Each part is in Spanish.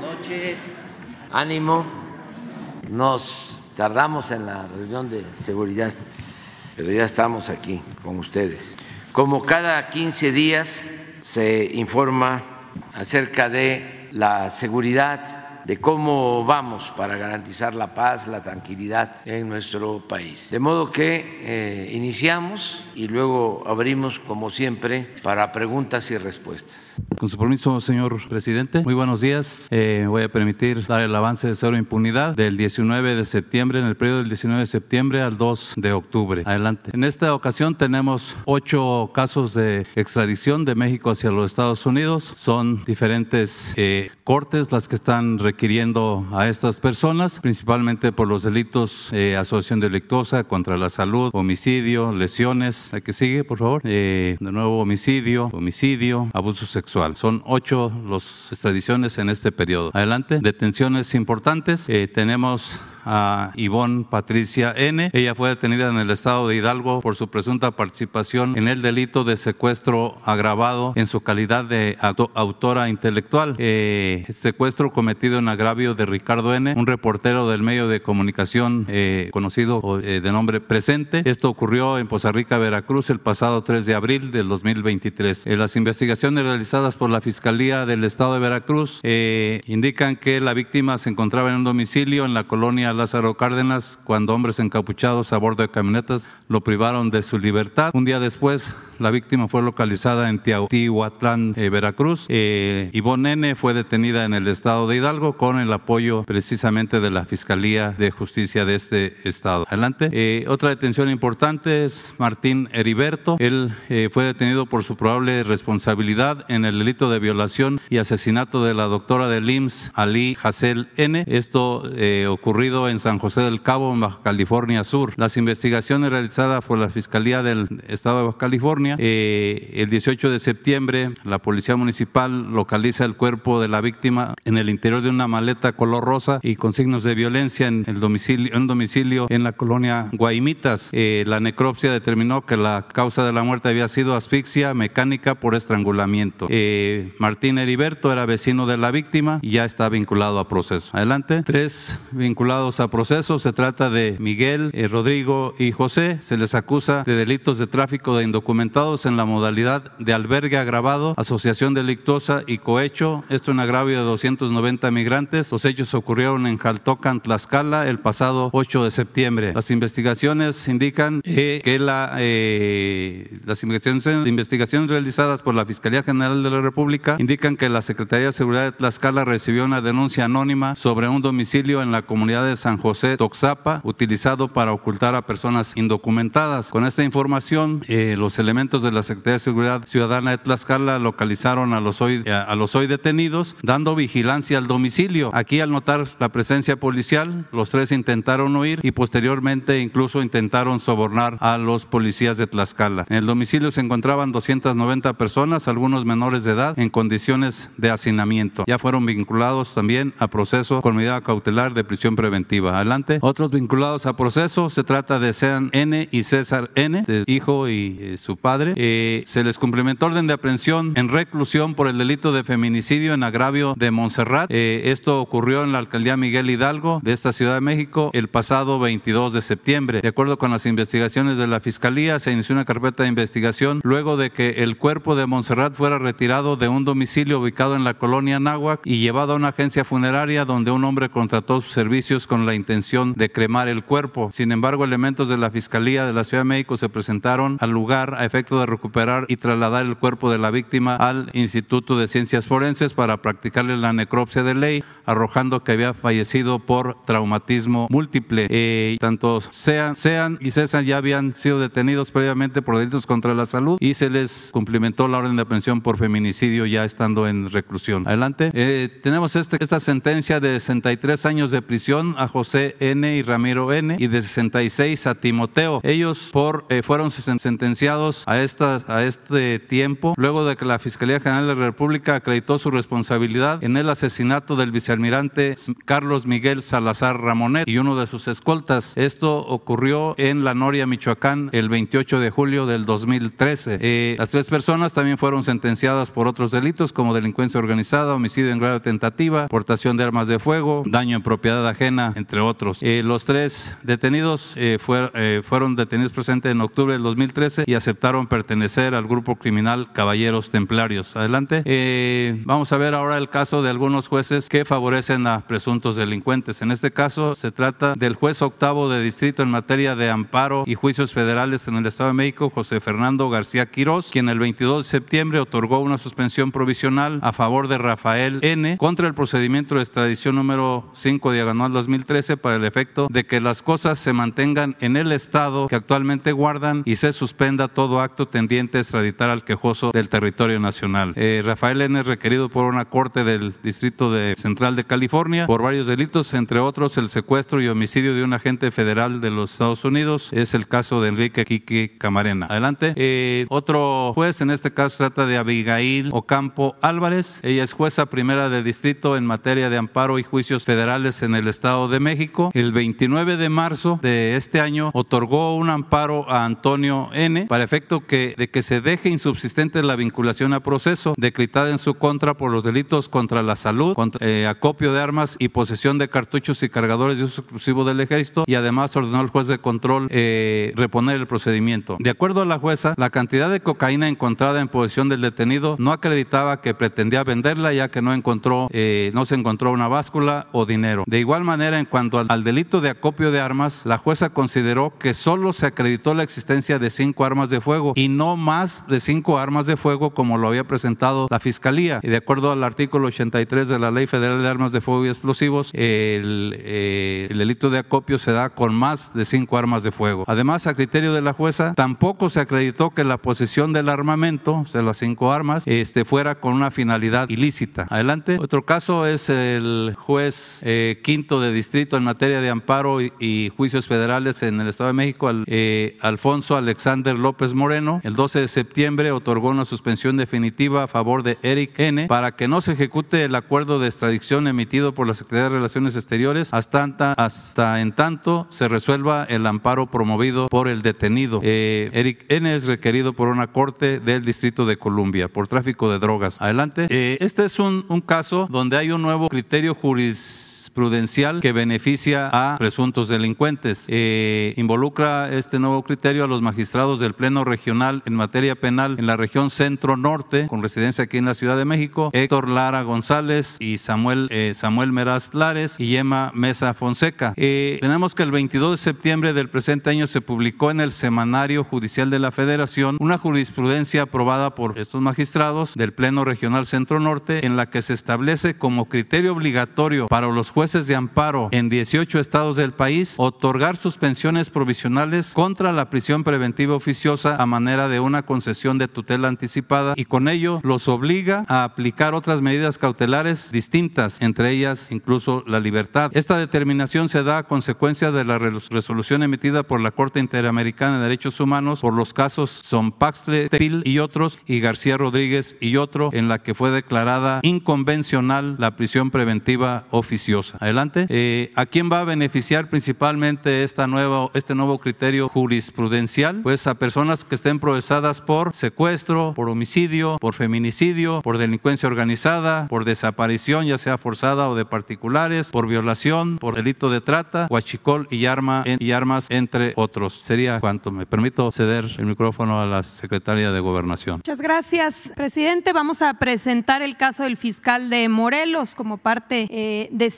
noches. Ánimo. Nos tardamos en la reunión de seguridad, pero ya estamos aquí con ustedes. Como cada 15 días se informa acerca de la seguridad de cómo vamos para garantizar la paz, la tranquilidad en nuestro país. De modo que eh, iniciamos y luego abrimos, como siempre, para preguntas y respuestas. Con su permiso, señor presidente, muy buenos días. Eh, voy a permitir dar el avance de cero impunidad del 19 de septiembre, en el periodo del 19 de septiembre al 2 de octubre. Adelante. En esta ocasión tenemos ocho casos de extradición de México hacia los Estados Unidos. Son diferentes eh, cortes las que están requiriendo a estas personas, principalmente por los delitos eh, asociación delictuosa contra la salud, homicidio, lesiones, ¿A que sigue, por favor? Eh, de nuevo, homicidio, homicidio, abuso sexual. Son ocho las extradiciones en este periodo. Adelante. Detenciones importantes. Eh, tenemos a Ivonne Patricia N. Ella fue detenida en el estado de Hidalgo por su presunta participación en el delito de secuestro agravado en su calidad de autora intelectual. Eh, secuestro cometido en agravio de Ricardo N., un reportero del medio de comunicación eh, conocido eh, de nombre Presente. Esto ocurrió en Poza Rica, Veracruz, el pasado 3 de abril del 2023. las investigaciones realizadas por la Fiscalía del Estado de Veracruz indican que la víctima se encontraba en un domicilio en la colonia Lázaro Cárdenas cuando hombres encapuchados a bordo de camionetas lo privaron de su libertad. Un día después, la víctima fue localizada en Tihuatlán, eh, Veracruz. Eh, Ivonne N. fue detenida en el estado de Hidalgo con el apoyo precisamente de la Fiscalía de Justicia de este estado. Adelante. Eh, otra detención importante es Martín Heriberto. Él eh, fue detenido por su probable responsabilidad en el delito de violación y asesinato de la doctora del IMSS, Ali Hassel N. Esto ocurrido en San José del Cabo, Baja California Sur. Las investigaciones realizadas por la Fiscalía del Estado de Baja California. Eh, el 18 de septiembre, la Policía Municipal localiza el cuerpo de la víctima en el interior de una maleta color rosa y con signos de violencia en el domicilio, un domicilio en la colonia Guaimitas. Eh, la necropsia determinó que la causa de la muerte había sido asfixia mecánica por estrangulamiento. Eh, Martín Heriberto era vecino de la víctima y ya está vinculado a proceso. Adelante. Tres vinculados a proceso. Se trata de Miguel, Rodrigo y José se les acusa de delitos de tráfico de indocumentados en la modalidad de albergue agravado, asociación delictuosa y cohecho. Esto en agravio de 290 migrantes. Los hechos ocurrieron en Jaltocan, Tlaxcala, el pasado 8 de septiembre. Las investigaciones indican eh, que la, eh, las investigaciones, investigaciones realizadas por la Fiscalía General de la República indican que la Secretaría de Seguridad de Tlaxcala recibió una denuncia anónima sobre un domicilio en la comunidad de San José Toxapa utilizado para ocultar a personas indocumentadas con esta información, eh, los elementos de la Secretaría de Seguridad Ciudadana de Tlaxcala localizaron a los, hoy, a los hoy detenidos, dando vigilancia al domicilio. Aquí, al notar la presencia policial, los tres intentaron huir y posteriormente incluso intentaron sobornar a los policías de Tlaxcala. En el domicilio se encontraban 290 personas, algunos menores de edad, en condiciones de hacinamiento. Ya fueron vinculados también a proceso con medida cautelar de prisión preventiva. Adelante. Otros vinculados a proceso se trata de Sean N y César N, hijo y eh, su padre. Eh, se les cumplimentó orden de aprehensión en reclusión por el delito de feminicidio en agravio de Montserrat. Eh, esto ocurrió en la alcaldía Miguel Hidalgo de esta Ciudad de México el pasado 22 de septiembre. De acuerdo con las investigaciones de la Fiscalía, se inició una carpeta de investigación luego de que el cuerpo de Montserrat fuera retirado de un domicilio ubicado en la colonia Náhuac y llevado a una agencia funeraria donde un hombre contrató sus servicios con la intención de cremar el cuerpo. Sin embargo, elementos de la Fiscalía de la Ciudad de México se presentaron al lugar a de recuperar y trasladar el cuerpo de la víctima al Instituto de Ciencias Forenses para practicarle la necropsia de ley, arrojando que había fallecido por traumatismo múltiple. Eh, tanto Sean, Sean y César ya habían sido detenidos previamente por delitos contra la salud y se les cumplimentó la orden de aprehensión por feminicidio ya estando en reclusión. Adelante. Eh, tenemos este, esta sentencia de 63 años de prisión a José N. y Ramiro N. y de 66 a Timoteo ellos por, eh, fueron sentenciados a, esta, a este tiempo, luego de que la Fiscalía General de la República acreditó su responsabilidad en el asesinato del vicealmirante Carlos Miguel Salazar Ramonet y uno de sus escoltas. Esto ocurrió en La Noria, Michoacán, el 28 de julio del 2013. Eh, las tres personas también fueron sentenciadas por otros delitos como delincuencia organizada, homicidio en grado de tentativa, portación de armas de fuego, daño en propiedad ajena, entre otros. Eh, los tres detenidos eh, fueron detenidos presentes en octubre del 2013 y aceptaron pertenecer al grupo criminal Caballeros Templarios. Adelante. vamos a ver ahora el caso de algunos jueces que favorecen a presuntos delincuentes. En este caso se trata del juez octavo de distrito en materia de amparo y juicios federales en el Estado de México, José Fernando García Quirós, quien el 22 de septiembre otorgó una suspensión provisional a favor de Rafael N. contra el procedimiento de extradición número 5 diagonal 2013 para el efecto de que las cosas se mantengan en el Estado que actualmente guardan y se suspenda todo acto tendiente a extraditar al quejoso del territorio nacional. Eh, Rafael N. es requerido por una corte del Distrito de Central de California por varios delitos, entre otros el secuestro y homicidio de un agente federal de los Estados Unidos. Es el caso de Enrique Quique Camarena. Adelante. Eh, otro juez, en este caso trata de Abigail Ocampo Álvarez. Ella es jueza primera de distrito en materia de amparo y juicios federales en el Estado de México. El 29 de marzo de este año otorgó un amparo a Antonio N. para efecto que, de que se deje insubsistente la vinculación a proceso decretada en su contra por los delitos contra la salud, contra, eh, acopio de armas y posesión de cartuchos y cargadores de uso exclusivo del ejército y además ordenó al juez de control eh, reponer el procedimiento. De acuerdo a la jueza, la cantidad de cocaína encontrada en posesión del detenido no acreditaba que pretendía venderla ya que no encontró, eh, no se encontró una báscula o dinero. De igual manera, en cuanto al, al, delito de acopio de armas, la jueza consideró que solo se acreditó la existencia de cinco armas de fuego y no más de cinco armas de fuego como lo había presentado la fiscalía. Y de acuerdo al artículo 83 de la Ley Federal de Armas de Fuego y Explosivos, el, eh, el delito de acopio se da con más de cinco armas de fuego. Además, a criterio de la jueza, tampoco se acreditó que la posesión del armamento, o sea, las cinco armas, este, fuera con una finalidad ilícita. Adelante. Otro caso es el juez eh, quinto de distrito en materia de amparo y, juicios federales en el Estado de México, eh, Alfonso Alexander López Moreno. El 12 de septiembre otorgó una suspensión definitiva a favor de Eric N. para que no se ejecute el acuerdo de extradición emitido por la Secretaría de Relaciones Exteriores hasta, en tanto se resuelva el amparo promovido por el detenido. Eh, Eric N. es requerido por una corte del Distrito de Columbia por tráfico de drogas. Adelante. Eh, este es un, un caso donde hay un nuevo criterio juris prudencial que beneficia a presuntos delincuentes. Eh, involucra este nuevo criterio a los magistrados del Pleno Regional en materia penal en la región centro-norte, con residencia aquí en la Ciudad de México, Héctor Lara González y Samuel, eh, Samuel Meraz Lares y Emma Mesa Fonseca. Eh, tenemos que el 22 de septiembre del presente año se publicó en el Semanario Judicial de la Federación una jurisprudencia aprobada por estos magistrados del Pleno Regional Centro-Norte en la que se establece como criterio obligatorio para los jueces jueces de amparo en 18 estados del país otorgar suspensiones provisionales contra la prisión preventiva oficiosa a manera de una concesión de tutela anticipada y con ello los obliga a aplicar otras medidas cautelares distintas, entre ellas incluso la libertad. Esta determinación se da a consecuencia de la resolución emitida por la Corte Interamericana de Derechos Humanos por los casos Sonpaxtle, Tepil y otros y García Rodríguez y otro en la que fue declarada inconvencional la prisión preventiva oficiosa. Adelante. Eh, ¿A quién va a beneficiar principalmente esta nueva, este nuevo criterio jurisprudencial? Pues a personas que estén procesadas por secuestro, por homicidio, por feminicidio, por delincuencia organizada, por desaparición, ya sea forzada o de particulares, por violación, por delito de trata, huachicol y, arma, y armas, entre otros. Sería cuanto. Me permito ceder el micrófono a la secretaria de Gobernación. Muchas gracias, presidente. Vamos a presentar el caso del fiscal de Morelos como parte eh, de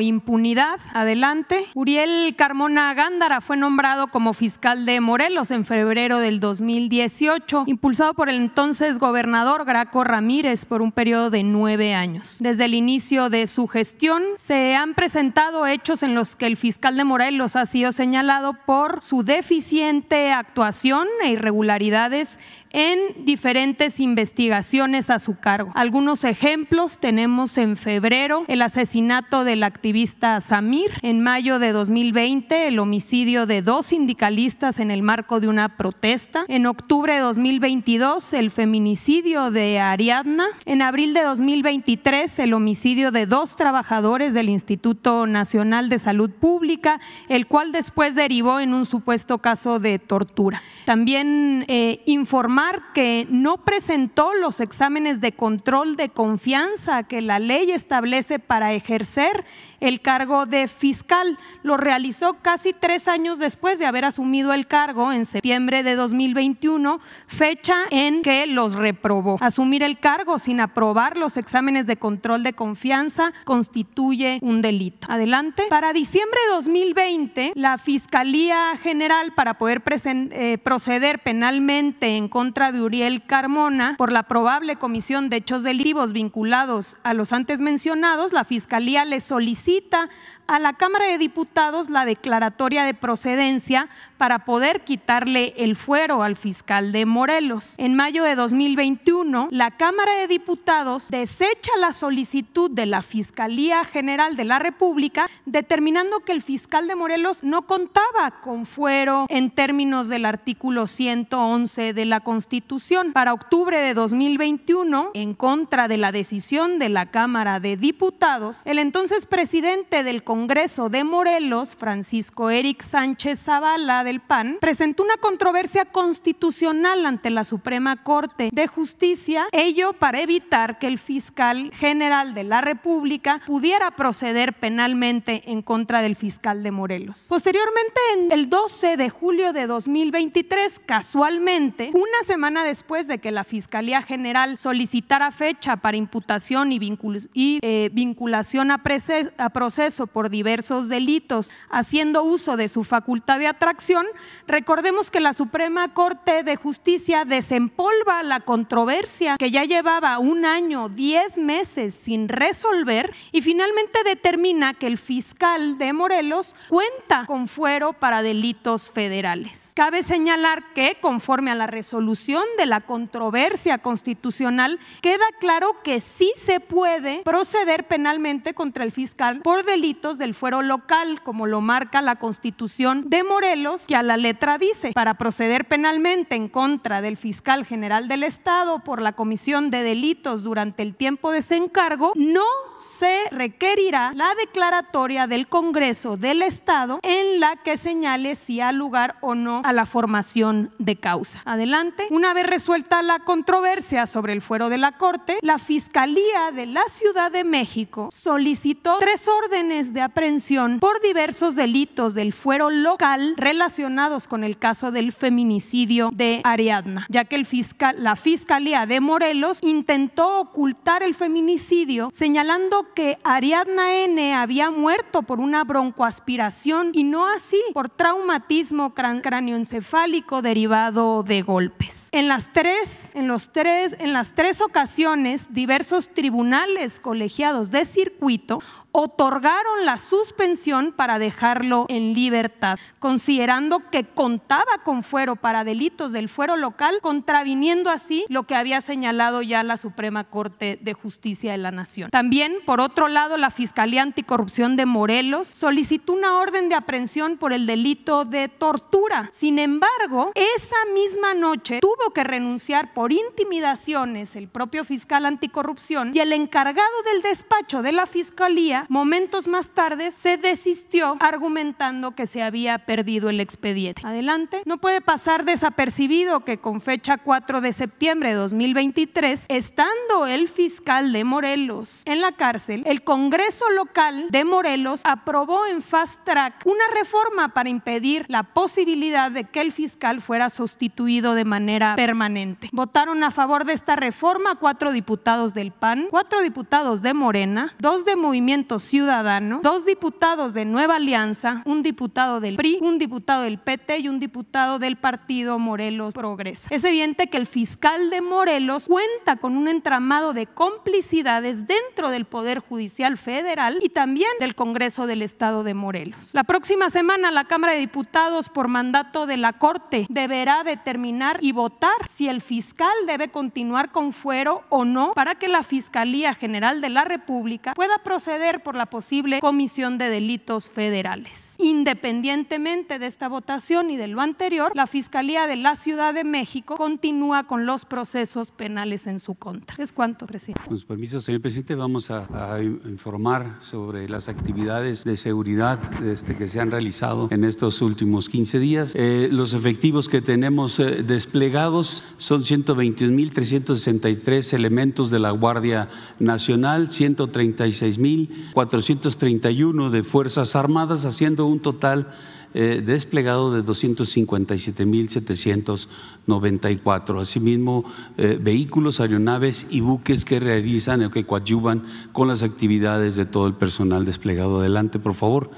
impunidad. Adelante. Uriel Carmona Gándara fue nombrado como fiscal de Morelos en febrero del 2018, impulsado por el entonces gobernador Graco Ramírez por un periodo de nueve años. Desde el inicio de su gestión se han presentado hechos en los que el fiscal de Morelos ha sido señalado por su deficiente actuación e irregularidades en diferentes investigaciones a su cargo. Algunos ejemplos tenemos en febrero el asesinato del activista Samir, en mayo de 2020 el homicidio de dos sindicalistas en el marco de una protesta, en octubre de 2022 el feminicidio de Ariadna, en abril de 2023 el homicidio de dos trabajadores del Instituto Nacional de Salud Pública, el cual después derivó en un supuesto caso de tortura. También eh, que no presentó los exámenes de control de confianza que la ley establece para ejercer el cargo de fiscal. Lo realizó casi tres años después de haber asumido el cargo en septiembre de 2021, fecha en que los reprobó. Asumir el cargo sin aprobar los exámenes de control de confianza constituye un delito. Adelante. Para diciembre de 2020, la Fiscalía General, para poder eh, proceder penalmente en contra de Uriel Carmona por la probable comisión de hechos delictivos vinculados a los antes mencionados, la Fiscalía le solicita cita a la Cámara de Diputados la declaratoria de procedencia para poder quitarle el fuero al fiscal de Morelos. En mayo de 2021, la Cámara de Diputados desecha la solicitud de la Fiscalía General de la República, determinando que el fiscal de Morelos no contaba con fuero en términos del artículo 111 de la Constitución. Para octubre de 2021, en contra de la decisión de la Cámara de Diputados, el entonces presidente del Congreso de Morelos, Francisco Eric Sánchez Zavala del PAN, presentó una controversia constitucional ante la Suprema Corte de Justicia, ello para evitar que el fiscal general de la República pudiera proceder penalmente en contra del fiscal de Morelos. Posteriormente, en el 12 de julio de 2023, casualmente, una semana después de que la Fiscalía General solicitara fecha para imputación y, eh, vinculación a, a proceso por diversos delitos, haciendo uso de su facultad de atracción, recordemos que la Suprema Corte de Justicia desempolva la controversia que ya llevaba un año, diez meses sin resolver y finalmente determina que el fiscal de Morelos cuenta con fuero para delitos federales. Cabe señalar que, conforme a la resolución de la controversia constitucional, queda claro que sí se puede proceder penalmente contra el fiscal por delitos del fuero local, como lo marca la Constitución de Morelos, que a la letra dice, para proceder penalmente en contra del fiscal general del Estado por la comisión de delitos durante el tiempo de ese encargo, no se requerirá la declaratoria del Congreso del Estado en la que señale si ha lugar o no a la formación de causa. Adelante. Una vez resuelta la controversia sobre el fuero de la Corte, la Fiscalía de la Ciudad de México solicitó tres órdenes de aprehensión por diversos delitos del fuero local relacionados con el caso del feminicidio de Ariadna, ya que el fiscal, la Fiscalía de Morelos intentó ocultar el feminicidio señalando que Ariadna N había muerto por una broncoaspiración y no así por traumatismo cráneoencefálico derivado de golpes. En las tres, en los tres, en las tres ocasiones, diversos tribunales colegiados de circuito otorgaron la suspensión para dejarlo en libertad, considerando que contaba con fuero para delitos del fuero local, contraviniendo así lo que había señalado ya la Suprema Corte de Justicia de la Nación. También, por otro lado, la Fiscalía Anticorrupción de Morelos solicitó una orden de aprehensión por el delito de tortura. Sin embargo, esa misma noche tuvo que renunciar por intimidaciones el propio fiscal anticorrupción y el encargado del despacho de la Fiscalía momentos más tarde se desistió argumentando que se había perdido el expediente. Adelante. No puede pasar desapercibido que con fecha 4 de septiembre de 2023, estando el fiscal de Morelos en la cárcel, el Congreso local de Morelos aprobó en fast track una reforma para impedir la posibilidad de que el fiscal fuera sustituido de manera permanente. Votaron a favor de esta reforma cuatro diputados del PAN, cuatro diputados de Morena, dos de Movimiento Ciudadano, dos dos diputados de Nueva Alianza, un diputado del PRI, un diputado del PT y un diputado del partido Morelos Progresa. Es evidente que el fiscal de Morelos cuenta con un entramado de complicidades dentro del Poder Judicial Federal y también del Congreso del Estado de Morelos. La próxima semana la Cámara de Diputados, por mandato de la Corte, deberá determinar y votar si el fiscal debe continuar con fuero o no para que la Fiscalía General de la República pueda proceder por la posible comisión de delitos federales. Independientemente de esta votación y de lo anterior, la Fiscalía de la Ciudad de México continúa con los procesos penales en su contra. Es cuanto, presidente. Con su permiso, señor presidente, vamos a, informar sobre las actividades de seguridad este, que se han realizado en estos últimos 15 días. Eh, los efectivos que tenemos eh, desplegados son 121.363 elementos de la Guardia Nacional, 136.431 de Fuerzas Armadas, haciendo un total eh, desplegado de 257.794. Asimismo, eh, vehículos, aeronaves y buques que realizan o que coadyuvan con las actividades de todo el personal desplegado. Adelante, por favor.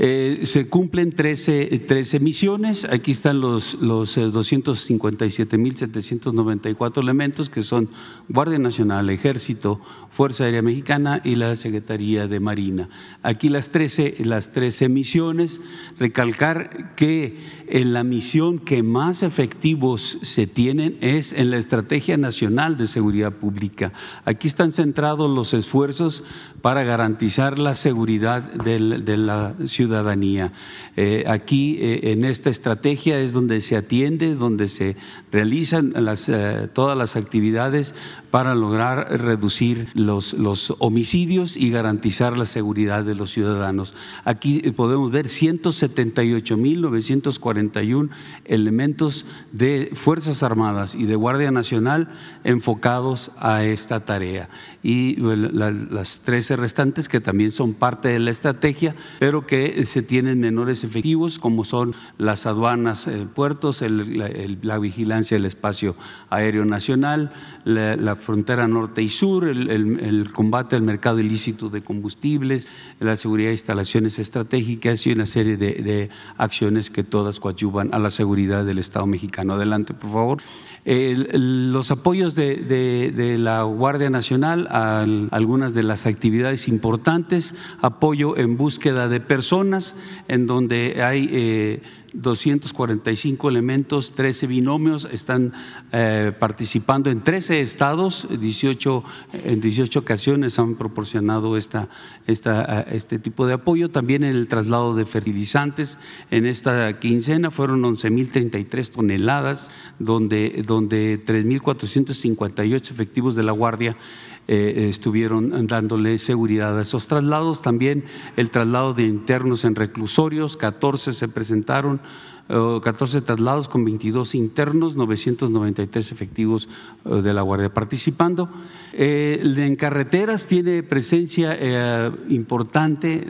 Eh, se cumplen 13, 13, misiones. Aquí están los, los 257.794 elementos que son Guardia Nacional, Ejército, Fuerza Aérea Mexicana y la Secretaría de Marina. Aquí las 13, las 13 misiones. Recalcar que en la misión que más efectivos se tienen es en la Estrategia Nacional de Seguridad Pública. Aquí están centrados los esfuerzos para garantizar la seguridad de la ciudadanía. Eh, aquí, eh, en esta estrategia, es donde se atiende, donde se realizan eh, todas las actividades para lograr reducir los, homicidios y garantizar la seguridad de los ciudadanos. Aquí podemos ver 178.941 elementos de Fuerzas Armadas y de Guardia Nacional enfocados a esta tarea. Y las 13 restantes que también son parte de la estrategia, pero que se tienen menores efectivos, como son las aduanas, eh, puertos, la vigilancia del espacio aéreo nacional, la, frontera norte y sur, el, combate al mercado ilícito de combustibles, la seguridad de instalaciones estratégicas y una serie de, acciones que todas coadyuvan a la seguridad del Estado mexicano. Adelante, por favor. los apoyos de, la Guardia Nacional a algunas de las actividades importantes, apoyo en búsqueda de personas, en donde hay eh, 245 elementos, 13 binomios, están eh, participando en 13 estados, 18, en 18 ocasiones han proporcionado esta, esta, este tipo de apoyo. También en el traslado de fertilizantes, en esta quincena fueron 11.033 toneladas, donde, donde 3.458 efectivos de la Guardia eh, estuvieron dándole seguridad a esos traslados. También el traslado de internos en reclusorios, 14 se presentaron 14 traslados con 22 internos, 993 efectivos eh, de la Guardia. Participando. Eh, en carreteras tiene presencia eh, importante,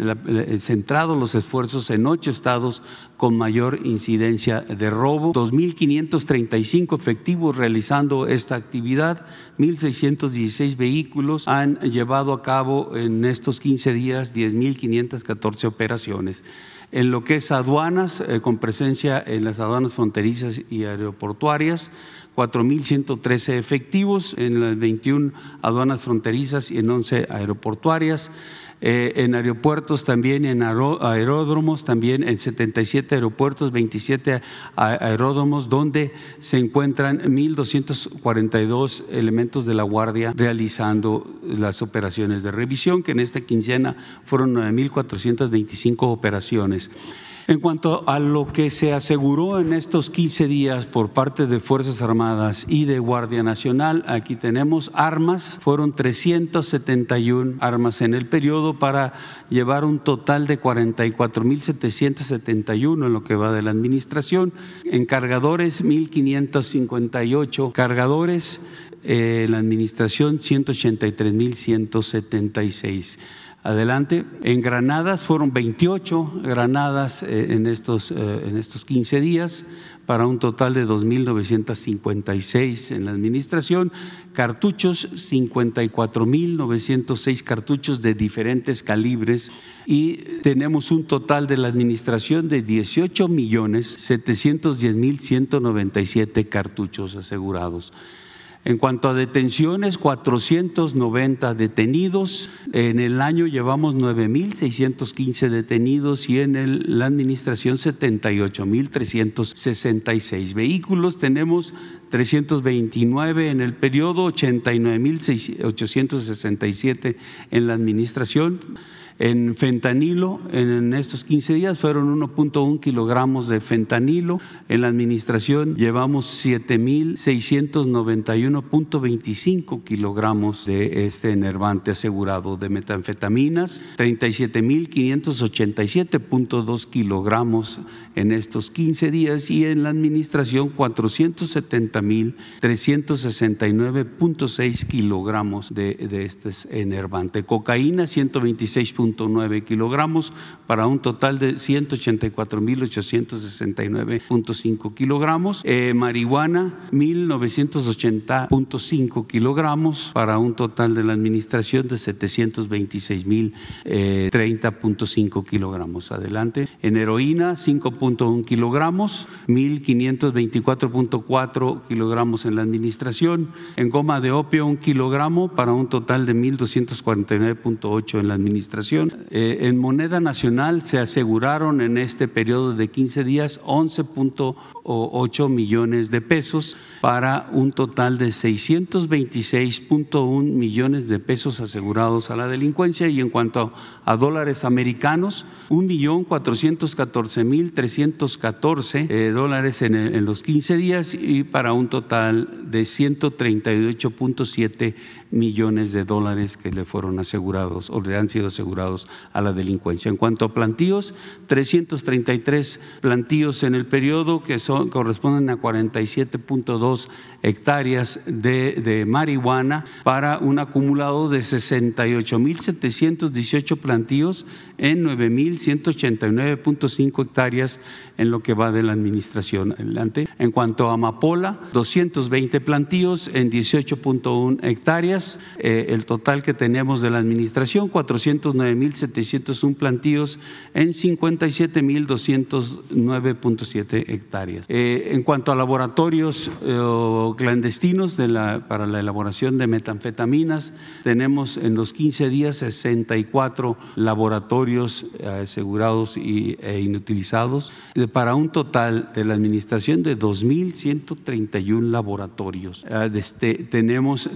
centrado los esfuerzos en ocho estados con mayor incidencia de robo, 2.535 efectivos realizando esta actividad, 1.616 vehículos han llevado a cabo en estos 15 días 10.514 operaciones en lo que es aduanas, eh, con presencia en las aduanas fronterizas y aeroportuarias, 4.113 efectivos en las 21 aduanas fronterizas y en 11 aeroportuarias. Eh, en aeropuertos también, en aeródromos también, en 77 aeropuertos, 27 aeródromos, donde se encuentran 1.242 elementos de la Guardia realizando las operaciones de revisión, que en esta quincena fueron 9.425 operaciones. En cuanto a lo que se aseguró en estos 15 días por parte de Fuerzas Armadas y de Guardia Nacional, aquí tenemos armas, fueron 371 armas en el periodo para llevar un total de 44.771 en lo que va de la administración, en cargadores 1.558 cargadores, eh, en la administración 183.176. Adelante. En granadas fueron 28 granadas eh, en estos, eh, en estos 15 días para un total de 2.956 en la administración, cartuchos 54.906 cartuchos de diferentes calibres y tenemos un total de la administración de 18.710.197 cartuchos asegurados. En cuanto a detenciones, 490 detenidos. En el año llevamos 9.615 detenidos y en la administración 78.366 vehículos. Tenemos 329 en el periodo, 89.867 en la administración. En fentanilo, en estos 15 días fueron 1.1 kilogramos de fentanilo. En la administración llevamos 7.691.25 kilogramos de este enervante asegurado de metanfetaminas, 37.587.2 kilogramos en estos 15 días y en la administración 470.369.6 kilogramos de, de este enervante. Cocaína 126 nueve kilogramos para un total de 184.869.5 kilogramos. Eh, marihuana 1.980.5 kilogramos para un total de la administración de 726.030.5 kilogramos. Adelante. En heroína 5.1 kilogramos, 1.524.4 kilogramos en la administración. En goma de opio un kilogramo para un total de 1.249.8 en la administración eh, en moneda nacional se aseguraron en este periodo de 15 días 11.8 millones de pesos para un total de 626.1 millones de pesos asegurados a la delincuencia y en cuanto a dólares americanos, 1.414.314 eh, dólares en, en los 15 días y para un total de 138.7 millones de dólares que le fueron asegurados o le han sido asegurados a la delincuencia. En cuanto a plantíos, 333 plantíos en el periodo que son, corresponden a 47.2 hectáreas de, de, marihuana para un acumulado de 68.718 plantíos en 9.189.5 hectáreas en lo que va de la administración. Adelante. En cuanto a amapola, 220 plantíos en 18.1 hectáreas. Eh, el total que tenemos de la administración, 409.701 plantíos en 57.209.7 hectáreas. Eh, en cuanto a laboratorios eh, clandestinos de la, para la elaboración de metanfetaminas, tenemos en los 15 días 64 laboratorios asegurados y, e inutilizados para un total de la administración de 2.131 laboratorios. Este, tenemos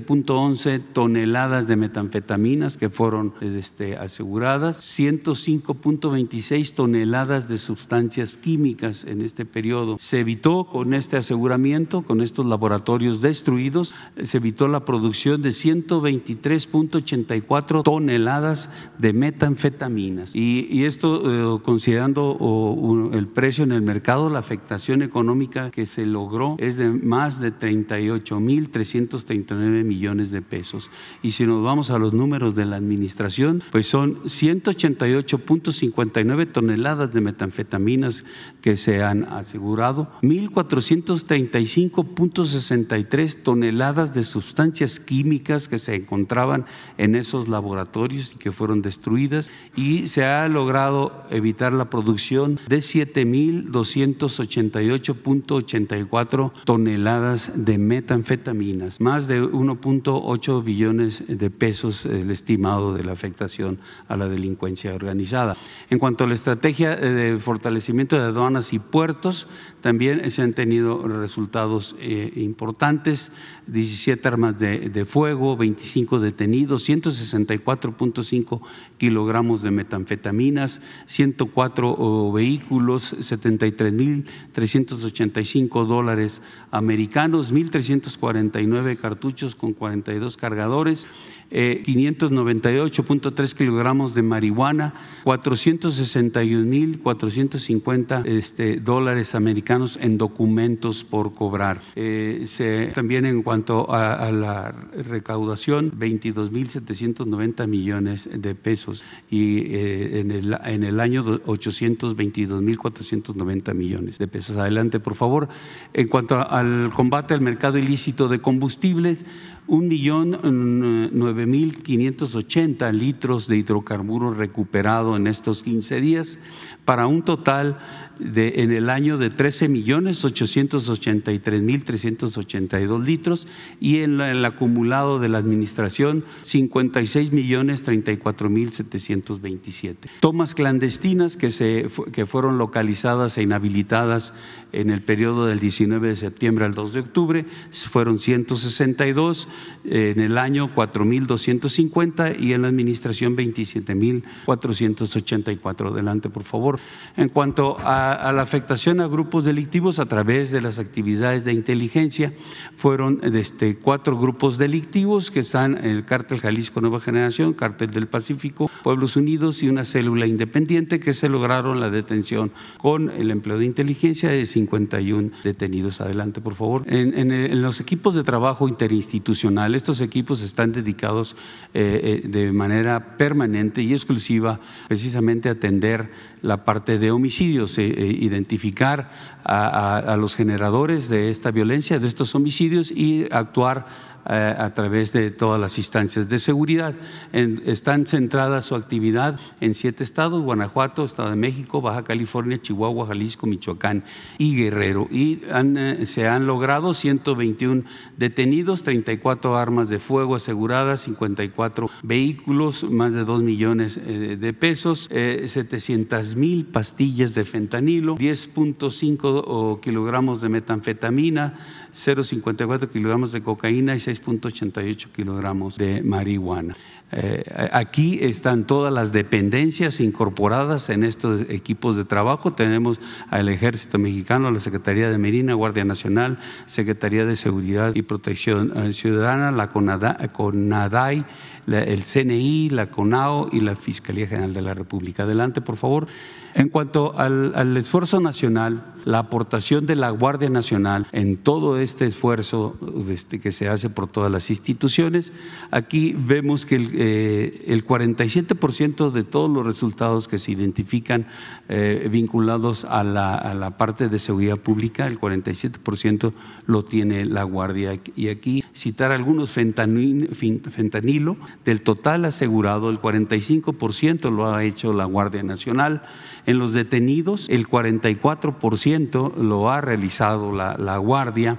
37.11 toneladas de metanfetaminas que fueron este, aseguradas, 105.26 toneladas de sustancias químicas en este periodo. Se evitó con este aseguramiento, con estos laboratorios destruidos, se evitó la producción de 123.84 toneladas de metanfetaminas. Y, y esto eh, considerando el precio en el mercado, la afectación económica que se logró es de más de 38.339 millones de pesos. Y si nos vamos a los números de la administración, pues son 188.59 toneladas de metanfetaminas que se han asegurado, 1.435.63 toneladas de sustancias químicas que se encontraban en esos laboratorios y que fueron destruidas y se ha logrado evitar la producción de 7.288.84 toneladas de metanfetaminas, más de 1.8 billones de pesos el estimado de la afectación a la delincuencia organizada. En cuanto a la estrategia de fortalecimiento de aduanas y puertos, también se han tenido resultados eh, importantes, 17 armas de, de fuego, 25 detenidos, 164.5 kilogramos de metanfetaminas, 104 vehículos, 73.385 dólares americanos, 1.349 cartuchos con 42 cargadores, 598.3 kilogramos de marihuana, 461.450 este, dólares americanos en documentos por cobrar. se, también en cuanto a, la recaudación, 22.790 millones de pesos y en, el, en el año 822.490 millones de pesos. Adelante, por favor. En cuanto al combate al mercado ilícito de combustibles, un millón mm, nueve mil quinientos ochenta litros de hidrocarburos recuperado en estos 15 días para un total de, en el año de 13 millones 883 mil 382 litros y en el acumulado de la administración 56 millones 34 mil 727. Tomas clandestinas que, se, que fueron localizadas e inhabilitadas en el periodo del 19 de septiembre al 2 de octubre fueron 162, en el año 4.250 y en la administración 27.484. Adelante, por favor. En cuanto a, la afectación a grupos delictivos a través de las actividades de inteligencia, fueron este, cuatro grupos delictivos que están el Cártel Jalisco Nueva Generación, Cártel del Pacífico, Pueblos Unidos y una célula independiente que se lograron la detención con el empleo de inteligencia de 51 detenidos. Adelante, por favor. En, los equipos de trabajo interinstitucional, estos equipos están dedicados eh, eh, de manera permanente y exclusiva precisamente a atender la parte de homicidios, identificar a los generadores de esta violencia, de estos homicidios y actuar eh, a través de todas las instancias de seguridad. están centradas su actividad en siete estados, Guanajuato, Estado de México, Baja California, Chihuahua, Jalisco, Michoacán y Guerrero. Y eh, se han logrado 121 detenidos, 34 armas de fuego aseguradas, 54 vehículos, más de 2 millones eh, de pesos, 700 mil pastillas de fentanilo, 10.5 kilogramos de metanfetamina, 0,54 kilogramos de cocaína y 6,88 kilogramos de marihuana. Eh, aquí están todas las dependencias incorporadas en estos equipos de trabajo. Tenemos al Ejército Mexicano, la Secretaría de Marina, Guardia Nacional, Secretaría de Seguridad y Protección eh, Ciudadana, la CONADAI, el CNI, la CONAO y la Fiscalía General de la República. Adelante, por favor. En cuanto al, esfuerzo nacional, la aportación de la Guardia Nacional en todo este esfuerzo este, que se hace por todas las instituciones, aquí vemos que el, 47% eh, de todos los resultados que se identifican eh, vinculados a la, a la parte de seguridad pública, el 47% lo tiene la Guardia. Y aquí citar algunos fentanilo, del total asegurado, el 45% lo ha hecho la Guardia Nacional. En los detenidos, el 44% lo ha realizado la, Guardia.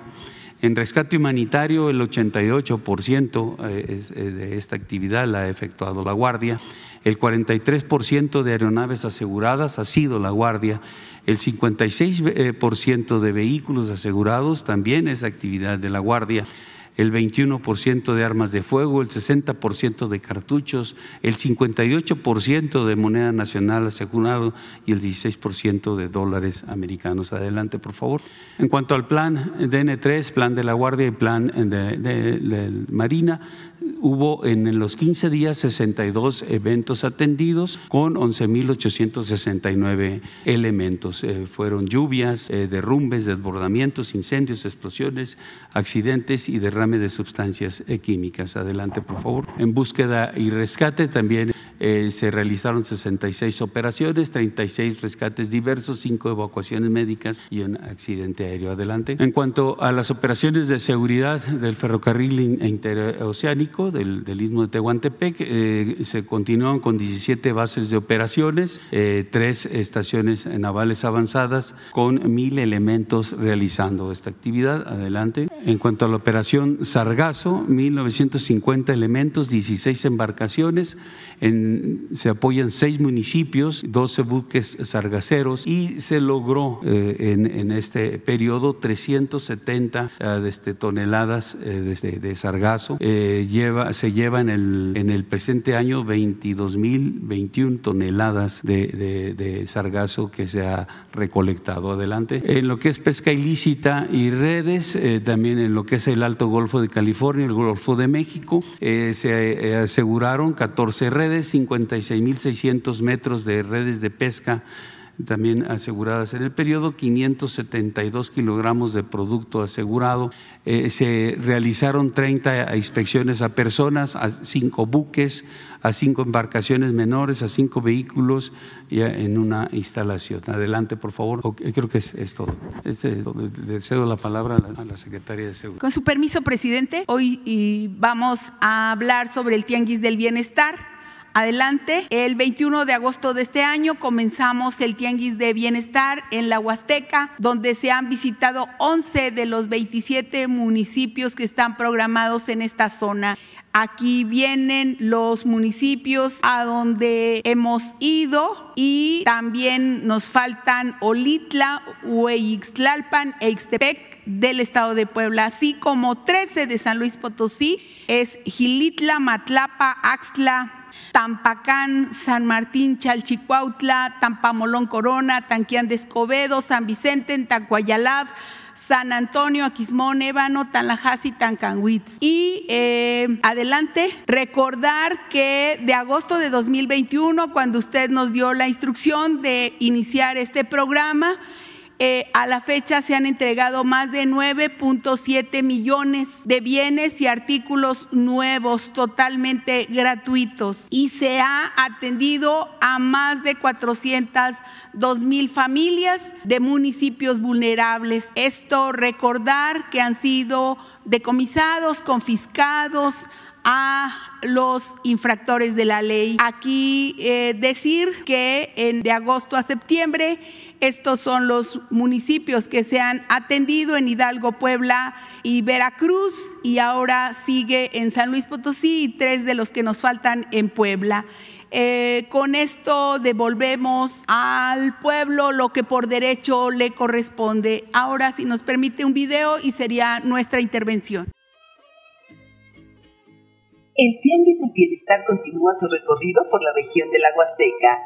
En rescate humanitario, el 88% eh, eh, de esta actividad la ha efectuado la Guardia. El 43% de aeronaves aseguradas ha sido la Guardia. El 56% de vehículos asegurados también es actividad de la Guardia el 21% de armas de fuego, el 60% de cartuchos, el 58% de moneda nacional asegurado y el 16% de dólares americanos. Adelante, por favor. En cuanto al plan DN3, plan de la Guardia y plan de, de Marina, hubo en los 15 días 62 eventos atendidos con 11.869 elementos. Eh, fueron lluvias, eh, derrumbes, desbordamientos, incendios, explosiones, accidentes y derrame de sustancias eh, químicas. Adelante, por favor. En búsqueda y rescate también se realizaron 66 operaciones, 36 rescates diversos, 5 evacuaciones médicas y un accidente aéreo. Adelante. En cuanto a las operaciones de seguridad del ferrocarril interoceánico, del, istmo de Tehuantepec. Eh, se continúan con 17 bases de operaciones, eh, tres estaciones navales avanzadas con mil elementos realizando esta actividad. Adelante. En cuanto a la operación Sargazo, 1950 elementos, 16 embarcaciones se apoyan seis municipios, 12 buques sargaceros y se logró eh, en, este periodo 370 eh, este, toneladas de, de, sargazo. Se lleva en el, en el presente año 22.021 toneladas de, de sargazo que se ha recolectado. Adelante. En lo que es pesca ilícita y redes, también en lo que es el Alto Golfo de California, el Golfo de México, se aseguraron 14 redes, 56.600 metros de redes de pesca también aseguradas en el periodo, 572 kilogramos de producto asegurado. Eh, se realizaron 30 inspecciones a personas, a cinco buques, a cinco embarcaciones menores, a cinco vehículos y en una instalación. Adelante, por favor. creo que es, todo. le cedo la palabra a la, secretaria de Seguridad. Con su permiso, presidente, hoy vamos a hablar sobre el Tianguis del Bienestar adelante. El 21 de agosto de este año comenzamos el Tianguis de Bienestar en la Huasteca, donde se han visitado 11 de los 27 municipios que están programados en esta zona. Aquí vienen los municipios a donde hemos ido y también nos faltan Olitla, Hueyixtlalpan e Ixtepec del estado de Puebla, así como 13 de San Luis Potosí, es Gilitla, Matlapa, Axtla, Tampacán, San Martín, Chalchicuautla, Tampamolón Corona, Tanquián de Escobedo, San Vicente, Tacuayalab, San Antonio, Aquismón, Ébano, Tanlajasi, Tancanhuitz. Y eh, adelante, recordar que de agosto de 2021, cuando usted nos dio la instrucción de iniciar este programa, eh, a la fecha se han entregado más de 9.7 millones de bienes y artículos nuevos totalmente gratuitos y se ha atendido a más de 402 mil familias de municipios vulnerables. Esto recordar que han sido decomisados, confiscados, a los infractores de la ley. Aquí eh, decir que de agosto a septiembre estos son los municipios que se han atendido en Hidalgo, Puebla y Veracruz y ahora sigue en San Luis Potosí y tres de los que nos faltan en Puebla. Eh, con esto devolvemos al pueblo lo que por derecho le corresponde. Ahora, si nos permite un video y sería nuestra intervención. El Tianguis del Bienestar continúa su recorrido por la región de la Huasteca.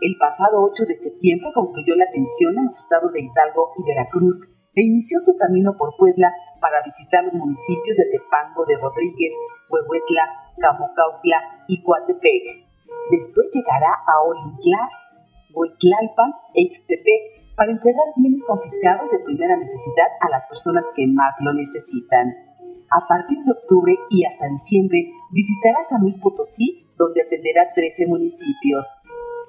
El pasado 8 de septiembre concluyó la atención en los estados de Hidalgo y Veracruz e inició su camino por Puebla para visitar los municipios de Tepango de Rodríguez, Huehuetla, Camocautla y Coatepec. Después llegará a Olinclá, Huitlalpan e Ixtepec para entregar bienes confiscados de primera necesidad a las personas que más lo necesitan. A partir de octubre y hasta diciembre visitará San Luis Potosí, donde atenderá 13 municipios.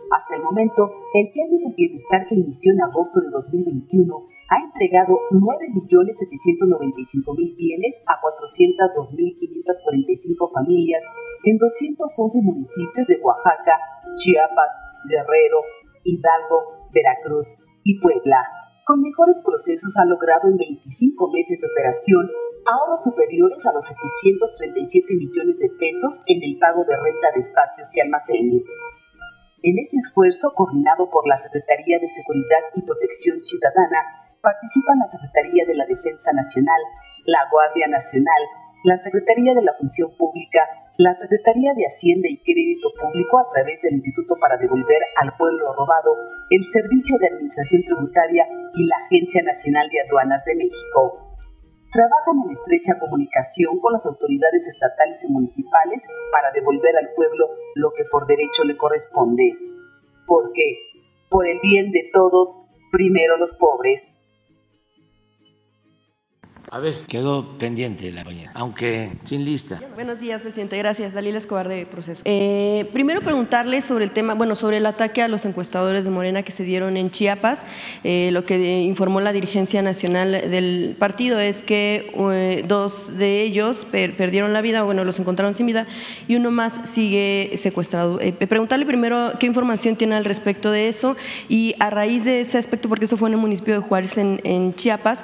Hasta el momento, el Tianguis del Bienestar que inició en agosto de 2021 ha entregado 9.795.000 bienes a 402.545 familias en 211 municipios de Oaxaca, Chiapas, Guerrero, Hidalgo, Veracruz y Puebla. Con mejores procesos ha logrado en 25 meses de operación ahorros superiores a los 737 millones de pesos en el pago de renta de espacios y almacenes. En este esfuerzo, coordinado por la Secretaría de Seguridad y Protección Ciudadana, participan la Secretaría de la Defensa Nacional, la Guardia Nacional, la Secretaría de la Función Pública, la Secretaría de Hacienda y Crédito Público a través del Instituto para Devolver al Pueblo Robado, el Servicio de Administración Tributaria y la Agencia Nacional de Aduanas de México trabajan en estrecha comunicación con las autoridades estatales y municipales para devolver al pueblo lo que por derecho le corresponde. Porque, por el bien de todos, primero los pobres. A ver, quedó pendiente la mañana, aunque sin lista. Buenos días, presidente. Gracias. Dalila Escobar de Proceso. Eh, primero preguntarle sobre el tema, bueno, sobre el ataque a los encuestadores de Morena que se dieron en Chiapas. Eh, lo que informó la dirigencia nacional del partido es que eh, dos de ellos perdieron la vida, bueno, los encontraron sin vida, y uno más sigue secuestrado. preguntarle primero qué información tiene al respecto de eso y a raíz de ese aspecto, porque eso fue en el municipio de Juárez, en, en Chiapas,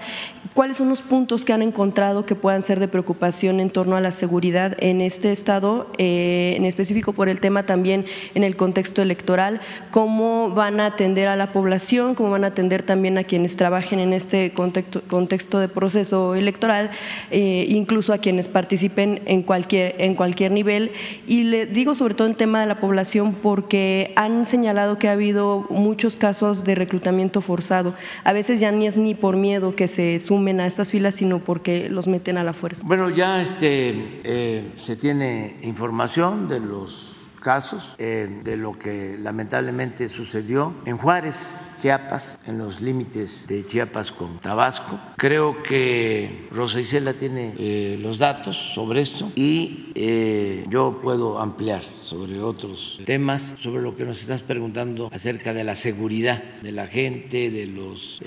cuáles son los puntos puntos que han encontrado que puedan ser de preocupación en torno a la seguridad en este estado, eh, en específico por el tema también en el contexto electoral, cómo van a atender a la población, cómo van a atender también a quienes trabajen en este contexto, contexto de proceso electoral, eh, incluso a quienes participen en cualquier, en cualquier nivel. Y le digo sobre todo en tema de la población porque han señalado que ha habido muchos casos de reclutamiento forzado. A veces ya ni es ni por miedo que se sumen a estas filas, sino porque los meten a la fuerza. Bueno, ya este, eh, se tiene información de los casos eh, de lo que lamentablemente sucedió en Juárez, Chiapas, en los límites de Chiapas con Tabasco. Creo que Rosa Isela tiene eh, los datos sobre esto y eh, yo puedo ampliar sobre otros temas, sobre lo que nos estás preguntando acerca de la seguridad de la gente, de los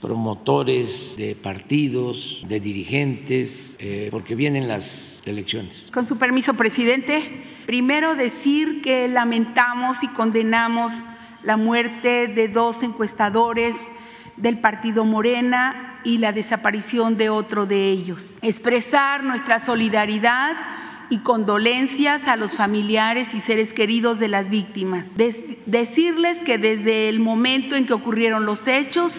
promotores de partidos, de dirigentes, porque vienen las elecciones. Con su permiso, presidente. Primero decir que lamentamos y condenamos la muerte de dos encuestadores del partido Morena y la desaparición de otro de ellos. Expresar nuestra solidaridad y condolencias a los familiares y seres queridos de las víctimas. decirles que desde el momento en que ocurrieron los hechos,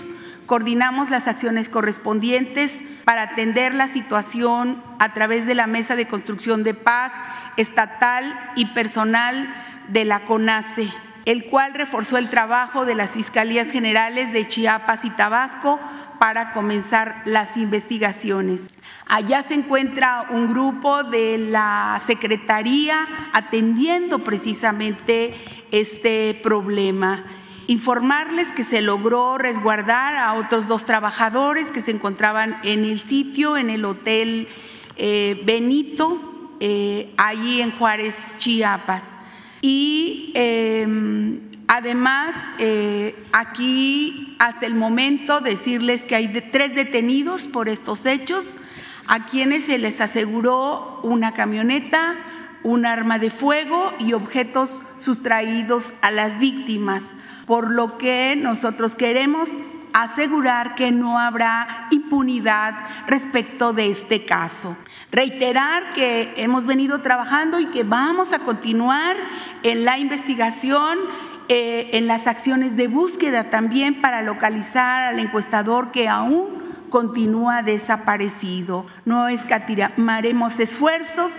coordinamos las acciones correspondientes para atender la situación a través de la Mesa de Construcción de Paz estatal y personal de la CONACE, el cual reforzó el trabajo de las Fiscalías Generales de Chiapas y Tabasco para comenzar las investigaciones. Allá se encuentra un grupo de la Secretaría atendiendo precisamente este problema. Informarles que se logró resguardar a otros dos trabajadores que se encontraban en el sitio, en el Hotel eh, Benito, eh, allí en Juárez, Chiapas. Y em, además, eh, aquí hasta el momento decirles que hay tres detenidos por estos hechos, a quienes se les aseguró una camioneta, un arma de fuego y objetos sustraídos a las víctimas por lo que nosotros queremos asegurar que no habrá impunidad respecto de este caso. Reiterar que hemos venido trabajando y que vamos a continuar en la investigación, eh, en las acciones de búsqueda también para localizar al encuestador que aún continúa desaparecido. No escatimaremos esfuerzos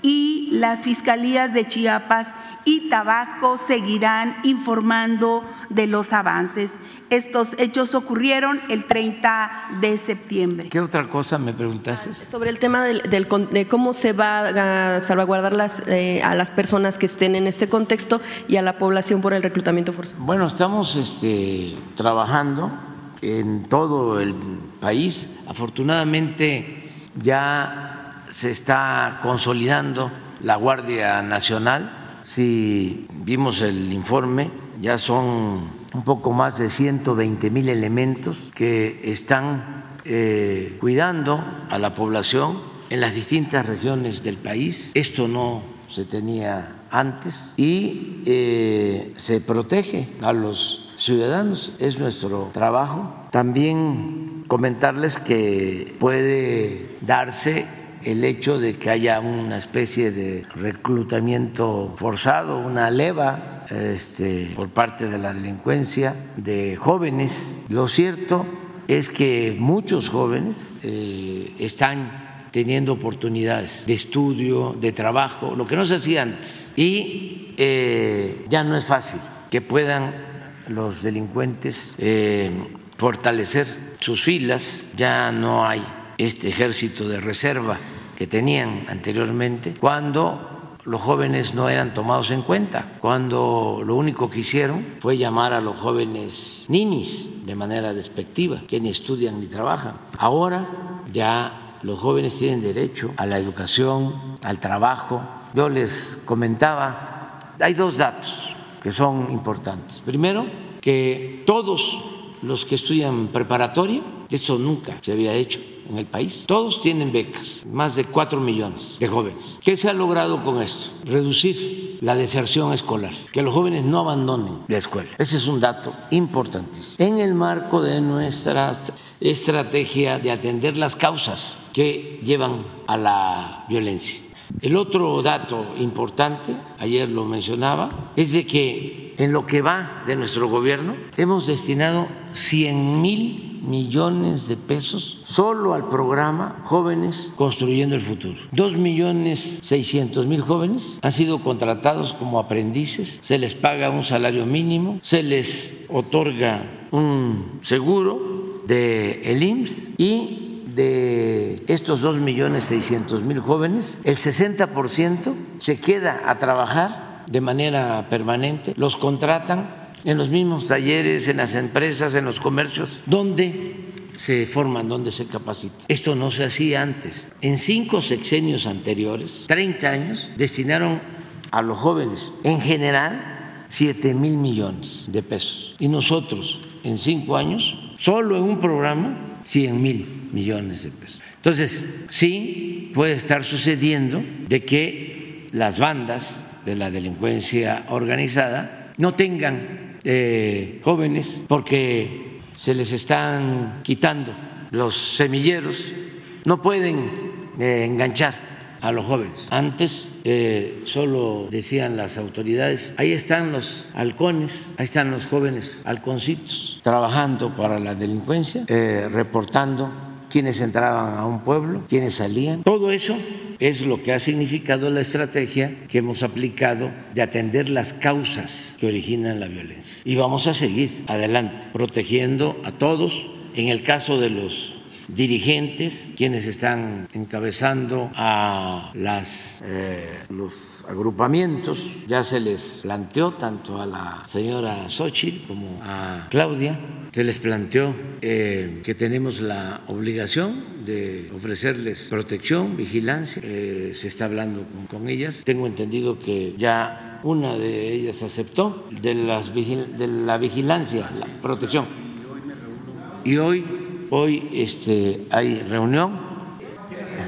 y las fiscalías de Chiapas y Tabasco seguirán informando de los avances. Estos hechos ocurrieron el 30 de septiembre. ¿Qué otra cosa me preguntaste? Sobre el tema del, de cómo se va a salvaguardar las, eh, a las personas que estén en este contexto y a la población por el reclutamiento forzado. Bueno, estamos este, trabajando en todo el país. Afortunadamente ya se está consolidando la Guardia Nacional si vimos el informe, ya son un poco más de 120 mil elementos que están eh, cuidando a la población en las distintas regiones del país. Esto no se tenía antes y eh, se protege a los ciudadanos, es nuestro trabajo. También comentarles que puede darse el hecho de que haya una especie de reclutamiento forzado, una leva este, por parte de la delincuencia de jóvenes. Lo cierto es que muchos jóvenes eh, están teniendo oportunidades de estudio, de trabajo, lo que no se hacía antes. Y eh, ya no es fácil que puedan los delincuentes eh, fortalecer sus filas, ya no hay este ejército de reserva que tenían anteriormente, cuando los jóvenes no eran tomados en cuenta, cuando lo único que hicieron fue llamar a los jóvenes ninis de manera despectiva, que ni estudian ni trabajan. Ahora ya los jóvenes tienen derecho a la educación, al trabajo. Yo les comentaba, hay dos datos que son importantes. Primero, que todos los que estudian preparatoria Esto nunca se había hecho en el país. Todos tienen becas, más de 4 millones de jóvenes. ¿Qué se ha logrado con esto? Reducir la deserción escolar, que los jóvenes no abandonen la escuela. Ese es un dato importantísimo. En el marco de nuestra estrategia de atender las causas que llevan a la violencia. El otro dato importante, ayer lo mencionaba, es de que en lo que va de nuestro gobierno hemos destinado 100 mil millones de pesos solo al programa Jóvenes Construyendo el Futuro. Dos millones seiscientos mil jóvenes han sido contratados como aprendices, se les paga un salario mínimo, se les otorga un seguro de IMSS y de estos dos millones seiscientos mil jóvenes, el 60% se queda a trabajar de manera permanente, los contratan en los mismos talleres, en las empresas, en los comercios, donde se forman, donde se capacitan. Esto no se hacía antes. En cinco sexenios anteriores, 30 años, destinaron a los jóvenes en general 7 mil millones de pesos. Y nosotros, en cinco años, solo en un programa, 100 mil millones de pesos. Entonces, sí puede estar sucediendo de que las bandas de la delincuencia organizada no tengan eh, jóvenes porque se les están quitando los semilleros, no pueden eh, enganchar a los jóvenes. Antes eh, solo decían las autoridades, ahí están los halcones, ahí están los jóvenes halconcitos trabajando para la delincuencia, reportando quiénes entraban a un pueblo, quiénes salían. Todo eso es lo que ha significado la estrategia que hemos aplicado de atender las causas que originan la violencia. Y vamos a seguir adelante, protegiendo a todos. En el caso de los dirigentes, quienes están encabezando a las, eh, los agrupamientos. Ya se les planteó tanto a la señora Xochitl como a Claudia, se les planteó eh, que tenemos la obligación de ofrecerles protección, vigilancia. Eh, se está hablando con, ellas. Tengo entendido que ya una de ellas aceptó de, las de la vigilancia, la protección. Y hoy Hoy este, hay reunión.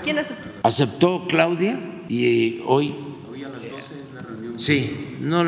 ¿Quién aceptó? Aceptó Claudia y hoy. Hoy a las 12 es la reunión. Sí, no,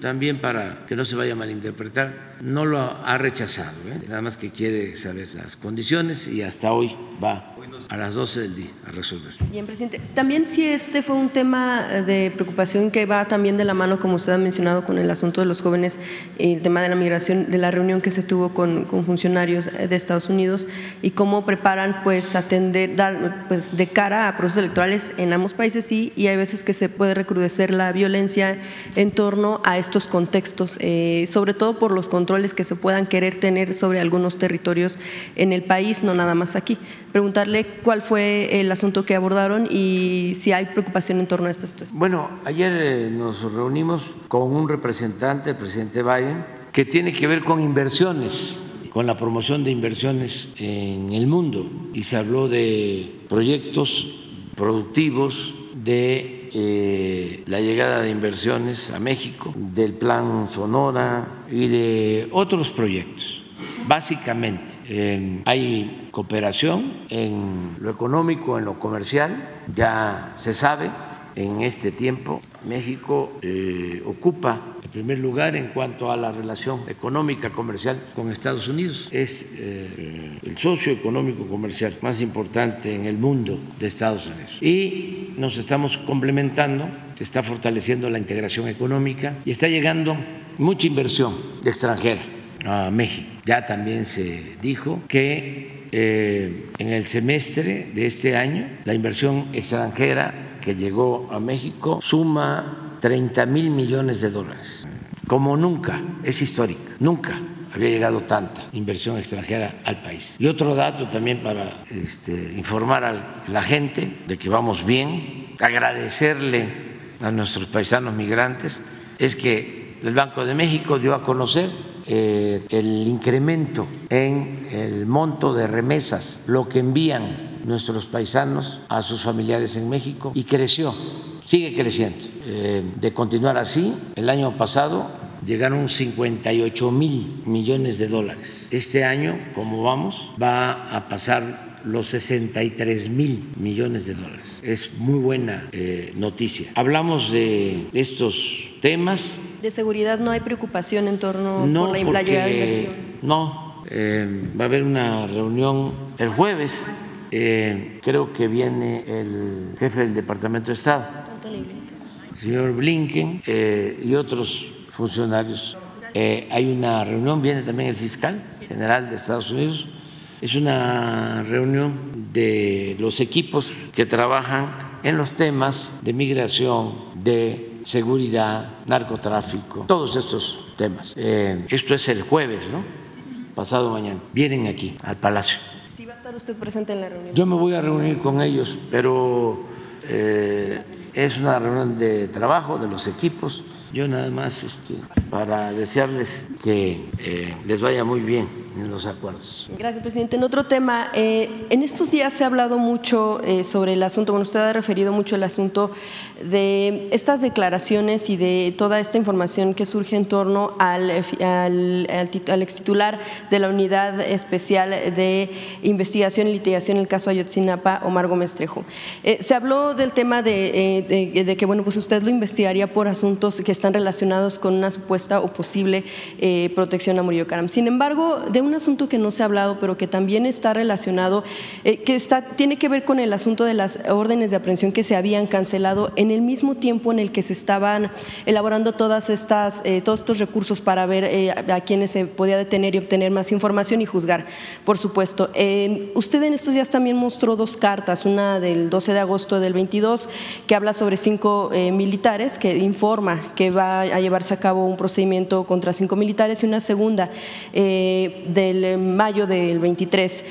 también para que no se vaya a malinterpretar, no lo ha rechazado, ¿eh? nada más que quiere saber las condiciones y hasta hoy va a las 12 del día a resolver. Bien, presidente. También si este fue un tema de preocupación que va también de la mano, como usted ha mencionado, con el asunto de los jóvenes, el tema de la migración, de la reunión que se tuvo con, con funcionarios de Estados Unidos y cómo preparan pues atender, dar pues de cara a procesos electorales en ambos países sí, y hay veces que se puede recrudecer la violencia en torno a estos contextos, eh, sobre todo por los controles que se puedan querer tener sobre algunos territorios en el país, no nada más aquí. Preguntarle cuál fue el asunto que abordaron y si hay preocupación en torno a esta situación. Bueno, ayer eh, nos reunimos con un representante, el presidente Biden, que tiene que ver con inversiones con la promoción de inversiones en el mundo y se habló de proyectos productivos, de eh, la llegada de inversiones a México, del plan Sonora y de otros proyectos. Básicamente, hay cooperación en lo económico, en lo comercial, ya se sabe, en este tiempo México eh, ocupa primer lugar en cuanto a la relación económica comercial con Estados Unidos. Es eh, el socio económico comercial más importante en el mundo de Estados Unidos. Y nos estamos complementando, se está fortaleciendo la integración económica y está llegando mucha inversión extranjera a México. Ya también se dijo que eh, en el semestre de este año la inversión extranjera que llegó a México suma 30 mil millones de dólares. Como nunca, es histórico, nunca había llegado tanta inversión extranjera al país. Y otro dato también para este, informar a la gente de que vamos bien, agradecerle a nuestros paisanos migrantes, es que el Banco de México dio a conocer eh, el incremento en el monto de remesas, lo que envían nuestros paisanos a sus familiares en México y creció, sigue creciendo. Eh, de continuar así, el año pasado llegaron 58 mil millones de dólares. Este año, como vamos, va a pasar los 63 mil millones de dólares. Es muy buena eh, noticia. Hablamos de estos temas. ¿De seguridad no hay preocupación en torno no, por la, llegada de inversión? No, eh, va a haber una reunión el jueves. Eh, creo que viene el jefe del Departamento de Estado, el señor Blinken, y otros funcionarios. hay una reunión, viene también el fiscal general de Estados Unidos es una reunión de los equipos que trabajan en los temas de migración, de seguridad, narcotráfico, todos estos temas. Eh, esto es el jueves, ¿no? Pasado mañana. Vienen aquí, al Palacio. ¿Sí va a estar usted presente en la reunión? Yo me voy a reunir con ellos, pero eh, es una reunión de trabajo de los equipos. Yo nada más este, para desearles que eh, les vaya muy bien en los acuerdos. Gracias, presidente. En otro tema, eh, en estos días se ha hablado mucho eh, sobre el asunto, bueno, usted ha referido mucho el asunto de estas declaraciones y de toda esta información que surge en torno al, al, al, ex titular de la Unidad Especial de Investigación y Litigación el caso Ayotzinapa, Omar Gómez Trejo. Eh, se habló del tema de, de, que, bueno, pues usted lo investigaría por asuntos que están relacionados con una supuesta o posible protección a Murillo Caram. Sin embargo, de un asunto que no se ha hablado, pero que también está relacionado, eh, que está, tiene que ver con el asunto de las órdenes de aprehensión que se habían cancelado en el mismo tiempo en el que se estaban elaborando todas estas, eh, todos estos recursos para ver eh, a quienes se podía detener y obtener más información y juzgar, por supuesto. usted en estos días también mostró dos cartas, una del 12 de agosto del 22, que habla sobre cinco militares, que informa que va a llevarse a cabo un procedimiento contra cinco militares, y una segunda del eh, mayo del 23, eh,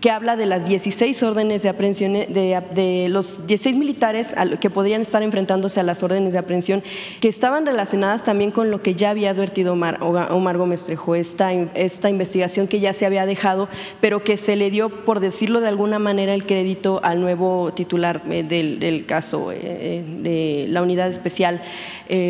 que habla de las 16 órdenes de aprehensión, de, los 16 militares que podrían estar enfrentándose a las órdenes de aprehensión, que estaban relacionadas también con lo que ya había advertido Omar, Gómez Trejo, esta, esta investigación que ya se había dejado, pero que se le dio, por decirlo de alguna manera, el crédito al nuevo titular eh, del, caso de la unidad especial,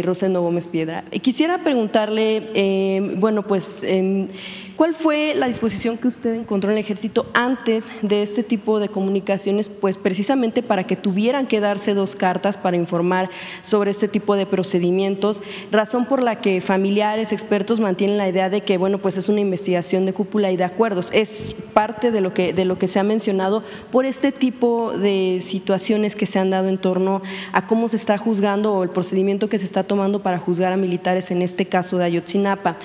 Rosendo Gómez Piedra. Quisiera preguntarle, bueno, pues em, ¿Cuál fue la disposición que usted encontró en el ejército antes de este tipo de comunicaciones? Pues precisamente para que tuvieran que darse dos cartas para informar sobre este tipo de procedimientos, razón por la que familiares, expertos mantienen la idea de que, bueno, pues es una investigación de cúpula y de acuerdos. Es parte de lo que, se ha mencionado por este tipo de situaciones que se han dado en torno a cómo se está juzgando o el procedimiento que se está tomando para juzgar a militares en este caso de Ayotzinapa.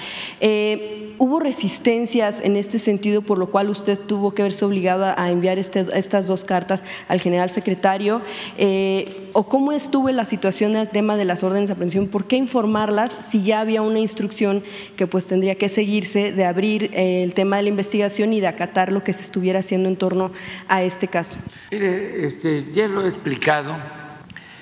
Eh, hubo resistencia en este sentido, por lo cual usted tuvo que verse obligada a enviar este, estas dos cartas al general secretario? Eh, ¿O cómo estuvo la situación del tema de las órdenes de aprehensión? ¿Por qué informarlas si ya había una instrucción que pues tendría que seguirse de abrir eh, el tema de la investigación y de acatar lo que se estuviera haciendo en torno a este caso? Mire, este, ya lo he explicado,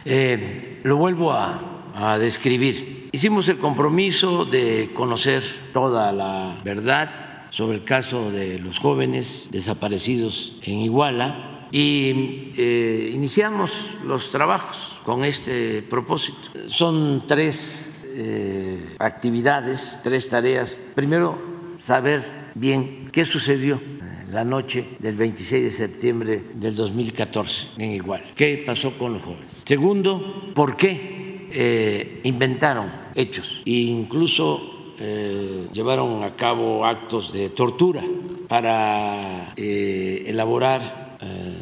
eh, lo vuelvo a describir. Hicimos el compromiso de conocer toda la verdad sobre el caso de los jóvenes desaparecidos en Iguala y eh, iniciamos los trabajos con este propósito. Son tres eh, actividades, tres tareas. Primero, saber bien qué sucedió la noche del 26 de septiembre del 2014 en Iguala. ¿Qué pasó con los jóvenes? Segundo, ¿por qué eh, inventaron hechos. E incluso eh, llevaron a cabo actos de tortura para eh, elaborar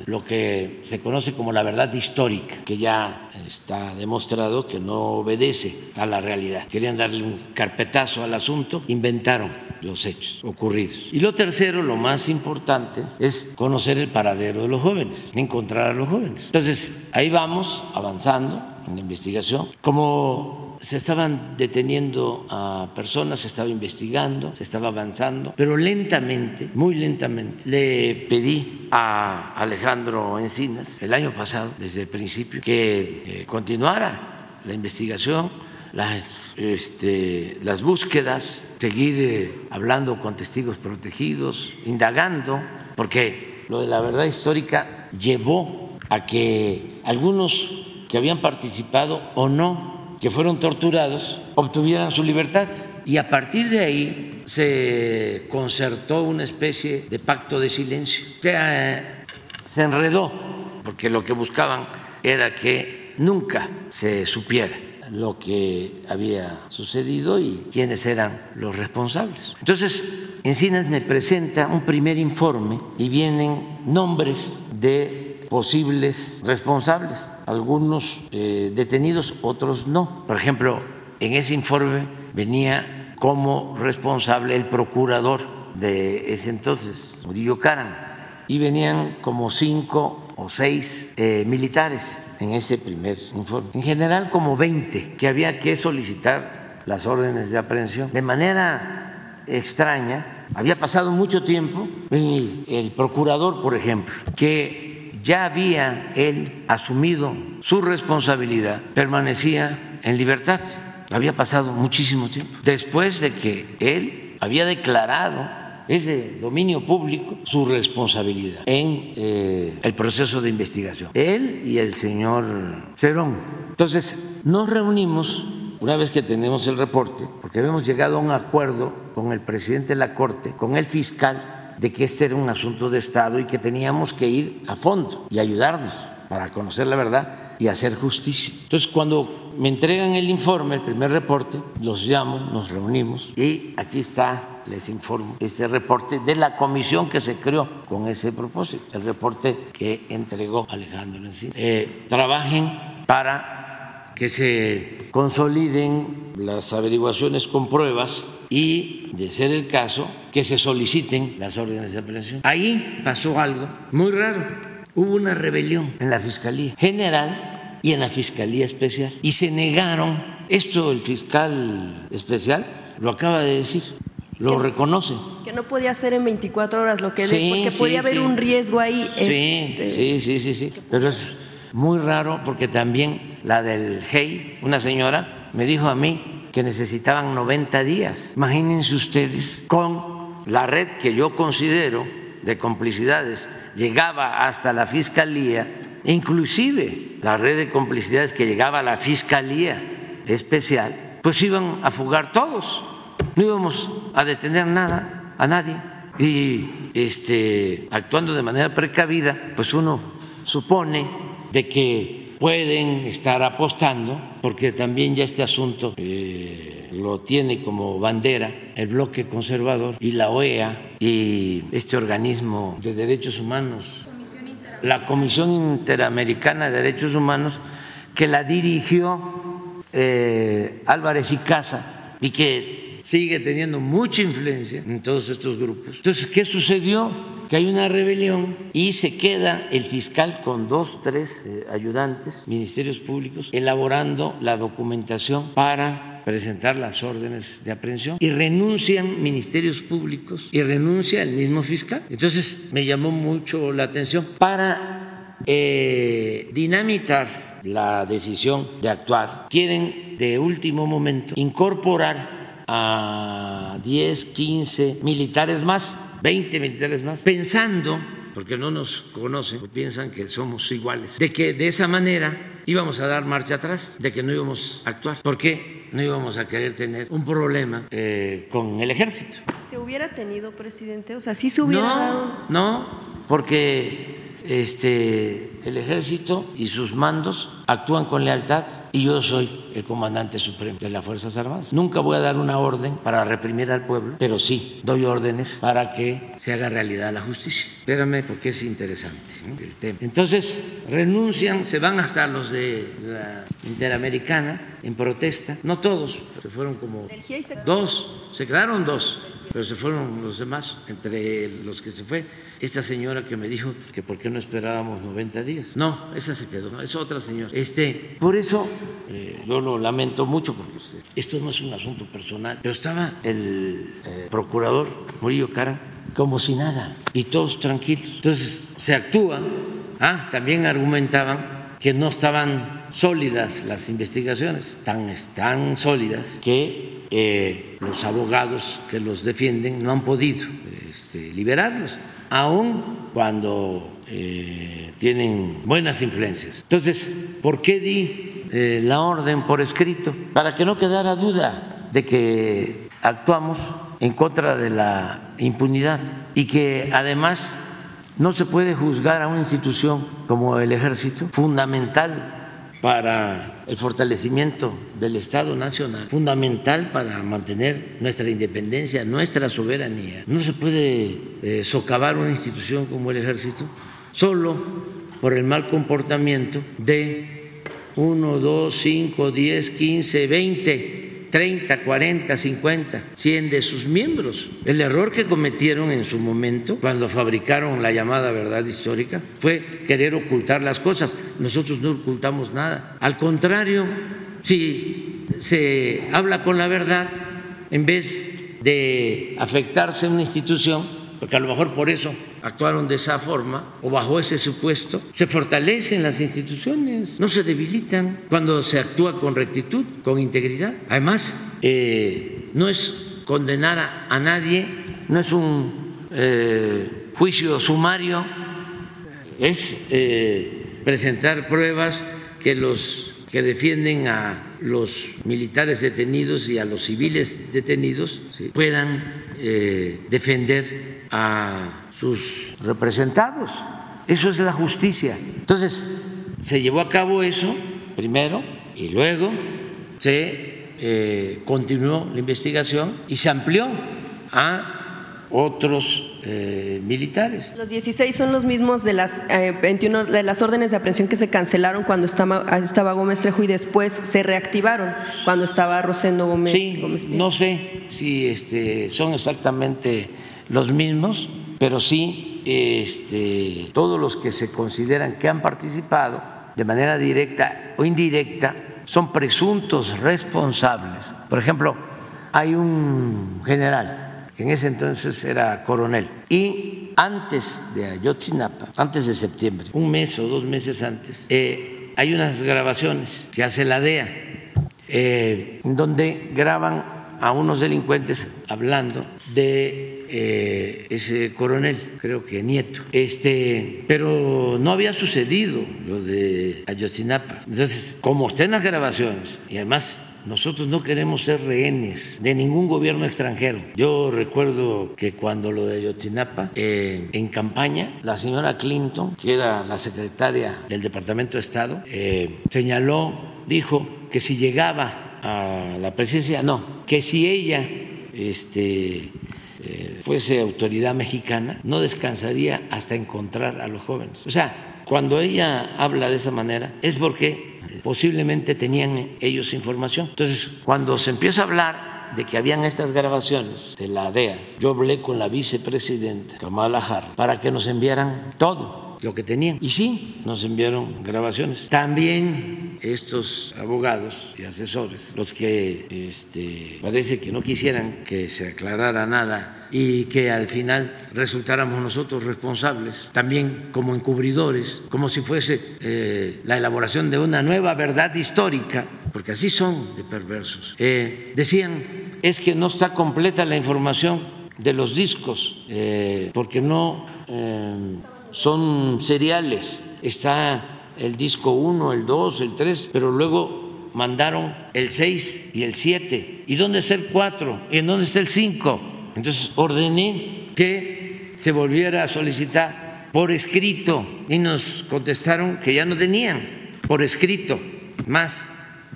lo que se conoce como la verdad histórica, que ya está demostrado que no obedece a la realidad. Querían darle un carpetazo al asunto, inventaron los hechos ocurridos. Y lo tercero, lo más importante, es conocer el paradero de los jóvenes, encontrar a los jóvenes. Entonces, ahí vamos avanzando en la investigación. Como se estaban deteniendo a personas, se estaba investigando, se estaba avanzando, pero lentamente, muy lentamente, le pedí a Alejandro Encinas el año pasado, desde el principio, que eh, continuara la investigación, las, este, búsquedas, seguir eh, hablando con testigos protegidos, indagando, porque lo de la verdad histórica llevó a que algunos que habían participado o no que fueron torturados obtuvieran su libertad. Y a partir de ahí se concertó una especie de pacto de silencio. Se, se enredó, porque lo que buscaban era que nunca se supiera lo que había sucedido y quiénes eran los responsables. Entonces, Encinas me presenta un primer informe y vienen nombres de posibles responsables, algunos eh, detenidos, otros no. Por ejemplo, en ese informe venía como responsable el procurador de ese entonces, Murillo Caran, y venían como cinco o seis eh, militares en ese primer informe. En general como 20 que había que solicitar las órdenes de aprehensión. De manera extraña, había pasado mucho tiempo y el procurador, por ejemplo, que ya había él asumido su responsabilidad, permanecía en libertad. Había pasado muchísimo tiempo. Después de que él había declarado es de dominio público su responsabilidad en eh, el proceso de investigación. Él y el señor Cerón. Entonces, nos reunimos una vez que tenemos el reporte, porque habíamos llegado a un acuerdo con el presidente de la Corte, con el fiscal, de que este era un asunto de Estado y que teníamos que ir a fondo y ayudarnos para conocer la verdad y hacer justicia. Entonces, cuando me entregan el informe, el primer reporte, los llamo, nos reunimos y aquí está, les informo, este reporte de la comisión que se creó con ese propósito, el reporte que entregó Alejandro Encina. Eh, trabajen para que se consoliden las averiguaciones con pruebas y, de ser el caso, que se soliciten las órdenes de aprehensión. Ahí pasó algo muy raro hubo una rebelión en la Fiscalía General y en la Fiscalía Especial. Y se negaron, esto el fiscal especial lo acaba de decir, lo reconoce. Que no podía ser en 24 horas lo que sí, porque podía haber un riesgo ahí. Sí, este, sí, sí, sí, sí. Pero es muy raro porque también la del GEI, una señora, me dijo a mí que necesitaban 90 días. Imagínense ustedes con la red que yo considero de complicidades llegaba hasta la fiscalía, inclusive la red de complicidades que llegaba a la fiscalía especial, pues iban a fugar todos, no íbamos a detener nada, a nadie. Y este, actuando de manera precavida, pues uno supone de que pueden estar apostando, porque también ya este asunto eh, lo tiene como bandera el bloque conservador y la OEA y este organismo de derechos humanos, la Comisión Interamericana de Derechos Humanos, que la dirigió eh, Álvarez y Casa y que sigue teniendo mucha influencia en todos estos grupos. Entonces, ¿qué sucedió? Que hay una rebelión y se queda el fiscal con dos, tres eh, ayudantes, ministerios públicos, elaborando la documentación para presentar las órdenes de aprehensión y renuncian ministerios públicos y renuncia el mismo fiscal. Entonces me llamó mucho la atención para eh, dinamitar la decisión de actuar. Quieren de último momento incorporar a 10, 15 militares más, 20 militares más, pensando porque no nos conocen, piensan que somos iguales, de que de esa manera íbamos a dar marcha atrás, de que no íbamos a actuar, porque no íbamos a querer tener un problema eh, con el ejército. ¿Se hubiera tenido, presidente? O sea, sí se hubiera no, No, porque este, el ejército y sus mandos actúan con lealtad y yo soy el comandante supremo de las Fuerzas Armadas. Nunca voy a dar una orden para reprimir al pueblo, pero sí doy órdenes para que se haga realidad la justicia. Espérame porque es interesante el tema. Entonces renuncian, se van hasta los de la Interamericana en protesta, no todos, pero fueron como dos, se quedaron dos pero se fueron los demás, entre los que se fue esta señora que me dijo que por qué no esperábamos 90 días. No, esa se quedó, es otra señora. Este, por eso eh, yo lo lamento mucho porque pues, esto no es un asunto personal, pero estaba el eh, procurador Murillo Cara como si nada y todos tranquilos. Entonces se actúa. Ah, también argumentaban que no estaban sólidas las investigaciones, tan, tan sólidas que eh, los abogados que los defienden no han podido este, liberarlos, aun cuando eh, tienen buenas influencias. Entonces, ¿por qué di eh, la orden por escrito para que no quedara duda de que actuamos en contra de la impunidad y que además no se puede juzgar a una institución como el ejército, fundamental para el fortalecimiento del Estado Nacional, fundamental para mantener nuestra independencia, nuestra soberanía. No se puede eh, socavar una institución como el ejército solo por el mal comportamiento de 1, 2, 5, 10, 15, 20 30, 40, 50, 100 de sus miembros. El error que cometieron en su momento, cuando fabricaron la llamada verdad histórica, fue querer ocultar las cosas. Nosotros no ocultamos nada. Al contrario, si se habla con la verdad, en vez de afectarse una institución, porque a lo mejor por eso actuaron de esa forma o bajo ese supuesto, se fortalecen las instituciones, no se debilitan cuando se actúa con rectitud, con integridad. Además, eh, no es condenar a, nadie, no es un eh, juicio sumario, es eh, presentar pruebas que los que defienden a los militares detenidos y a los civiles detenidos puedan defender a sus representados. Eso es la justicia. Entonces, se llevó a cabo eso primero y luego se eh, continuó la investigación y se amplió a otros eh, militares. Los 16 son los mismos de las 21 eh, de las órdenes de aprehensión que se cancelaron cuando estaba, estaba Gómez Trejo y después se reactivaron cuando estaba Rosendo Gómez. Sí, no sé si este, son exactamente los mismos pero sí este, todos los que se consideran que han participado de manera directa o indirecta son presuntos responsables. Por ejemplo, hay un general, en ese entonces era coronel, y antes de Ayotzinapa, antes de septiembre, un mes o dos meses antes, eh, hay unas grabaciones que hace la DEA, eh, donde graban a unos delincuentes hablando de eh, ese coronel, creo que nieto. Este, pero no había sucedido lo de Ayotzinapa. Entonces, como estén las grabaciones, y además nosotros no queremos ser rehenes de ningún gobierno extranjero. Yo recuerdo que cuando lo de Ayotzinapa, eh, en campaña, la señora Clinton, que era la secretaria del Departamento de Estado, eh, señaló, dijo que si llegaba a la presidencia, no, que si ella este, eh, fuese autoridad mexicana, no descansaría hasta encontrar a los jóvenes. O sea, cuando ella habla de esa manera es porque posiblemente tenían ellos información. Entonces, cuando se empieza a hablar de que habían estas grabaciones de la DEA, yo hablé con la vicepresidenta Kamala Harris para que nos enviaran todo lo que tenían. Y sí, nos enviaron grabaciones. También estos abogados y asesores, los que este, parece que no quisieran que se aclarara nada y que al final resultáramos nosotros responsables, también como encubridores, como si fuese eh, la elaboración de una nueva verdad histórica, porque así son de perversos. Eh, decían, es que no está completa la información de los discos, eh, porque no son seriales. Está el disco 1, el 2, el 3, pero luego mandaron el 6 y el 7. ¿Y dónde está el 4? ¿Y en dónde está el 5? Entonces ordené que se volviera a solicitar por escrito y nos contestaron que ya no tenían por escrito más.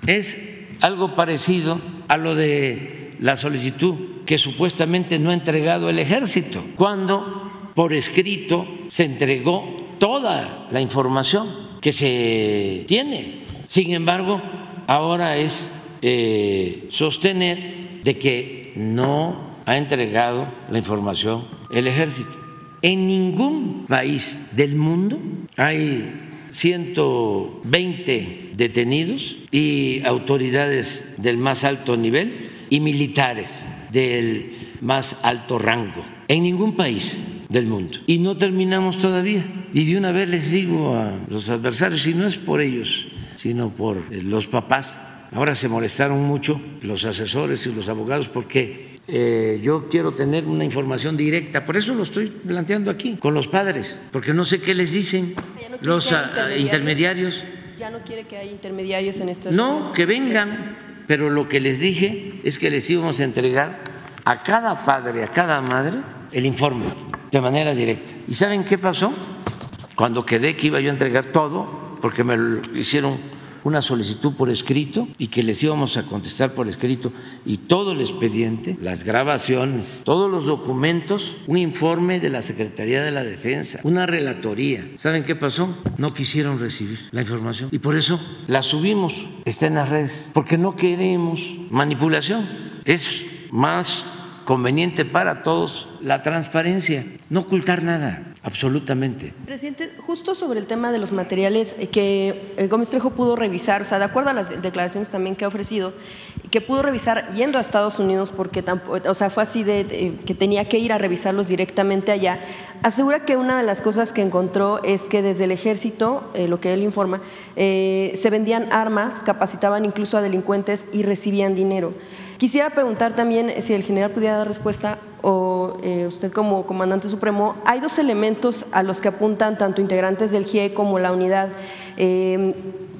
Es algo parecido a lo de la solicitud que supuestamente no ha entregado el ejército, cuando por escrito se entregó toda la información que se tiene. Sin embargo, ahora es eh, sostener de que no ha entregado la información el ejército. En ningún país del mundo hay 120 detenidos y autoridades del más alto nivel y militares del más alto rango. En ningún país del mundo. Y no terminamos todavía. Y de una vez les digo a los adversarios, y no es por ellos, sino por eh, los papás, ahora se molestaron mucho los asesores y los abogados porque eh, yo quiero tener una información directa, por eso lo estoy planteando aquí, con los padres, porque no sé qué les dicen los ah, intermediarios Ya no quiere que haya intermediarios en esto. No, que vengan, pero lo que les dije es que les íbamos a entregar a cada padre, a cada madre, el informe de manera directa. ¿Y saben qué pasó? Cuando quedé que iba yo a entregar todo, porque me hicieron una solicitud por escrito y que les íbamos a contestar por escrito y todo el expediente, las grabaciones, todos los documentos, un informe de la Secretaría de la Defensa, una relatoría. ¿Saben qué pasó? No quisieron recibir la información y por eso la subimos, está en las redes, porque no queremos manipulación. Es más conveniente para todos la transparencia, no ocultar nada. Absolutamente. Presidente, justo sobre el tema de los materiales eh, que eh, Gómez Trejo pudo revisar, o sea, de acuerdo a las declaraciones también que ha ofrecido, que pudo revisar yendo a Estados Unidos porque o sea, fue así de, que tenía que ir a revisarlos directamente allá, asegura que una de las cosas que encontró es que desde el ejército, eh, lo que él informa, se vendían armas, capacitaban incluso a delincuentes y recibían dinero. Quisiera preguntar también si el general pudiera dar respuesta o eh, usted como comandante supremo, hay dos elementos a los que apuntan tanto integrantes del GIE como la unidad. Eh,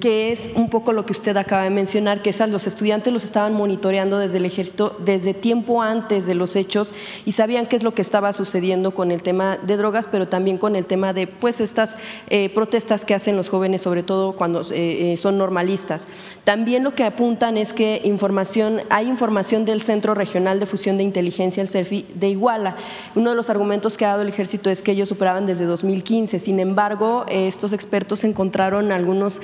que es un poco lo que usted acaba de mencionar, que es a los estudiantes los estaban monitoreando desde el ejército desde tiempo antes de los hechos y sabían qué es lo que estaba sucediendo con el tema de drogas, pero también con el tema de pues estas eh, protestas que hacen los jóvenes, sobre todo cuando eh, eh, son normalistas. También lo que apuntan es que información, hay información del Centro Regional de Fusión de Inteligencia, el CERFI, de Iguala. Uno de los argumentos que ha dado el ejército es que ellos superaban desde 2015. Sin embargo, estos expertos encontraron algunos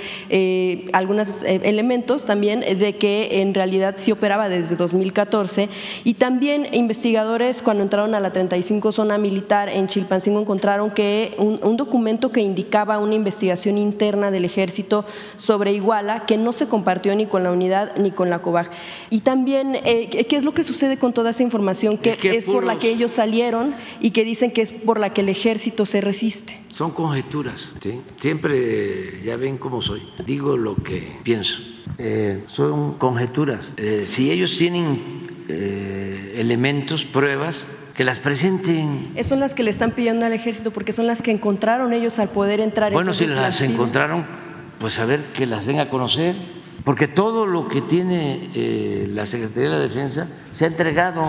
algunos eh, elementos también de que en realidad sí operaba desde 2014 y también investigadores cuando entraron a la 35 zona militar en Chilpancingo encontraron que un, documento que indicaba una investigación interna del ejército sobre Iguala que no se compartió ni con la unidad ni con la COBAG. Y también, eh, ¿qué es lo que sucede con toda esa información que es, por la que ellos salieron y que dicen que es por la que el ejército se resiste? Son conjeturas, siempre ya ven cómo soy digo lo que pienso. Eh, son conjeturas. Eh, si ellos tienen eh, elementos, pruebas, que las presenten. Son las que le están pidiendo al ejército porque son las que encontraron ellos al poder entrar. Bueno, si las, encontraron, pues a ver que las den a conocer, porque todo lo que tiene la Secretaría de la Defensa se ha entregado.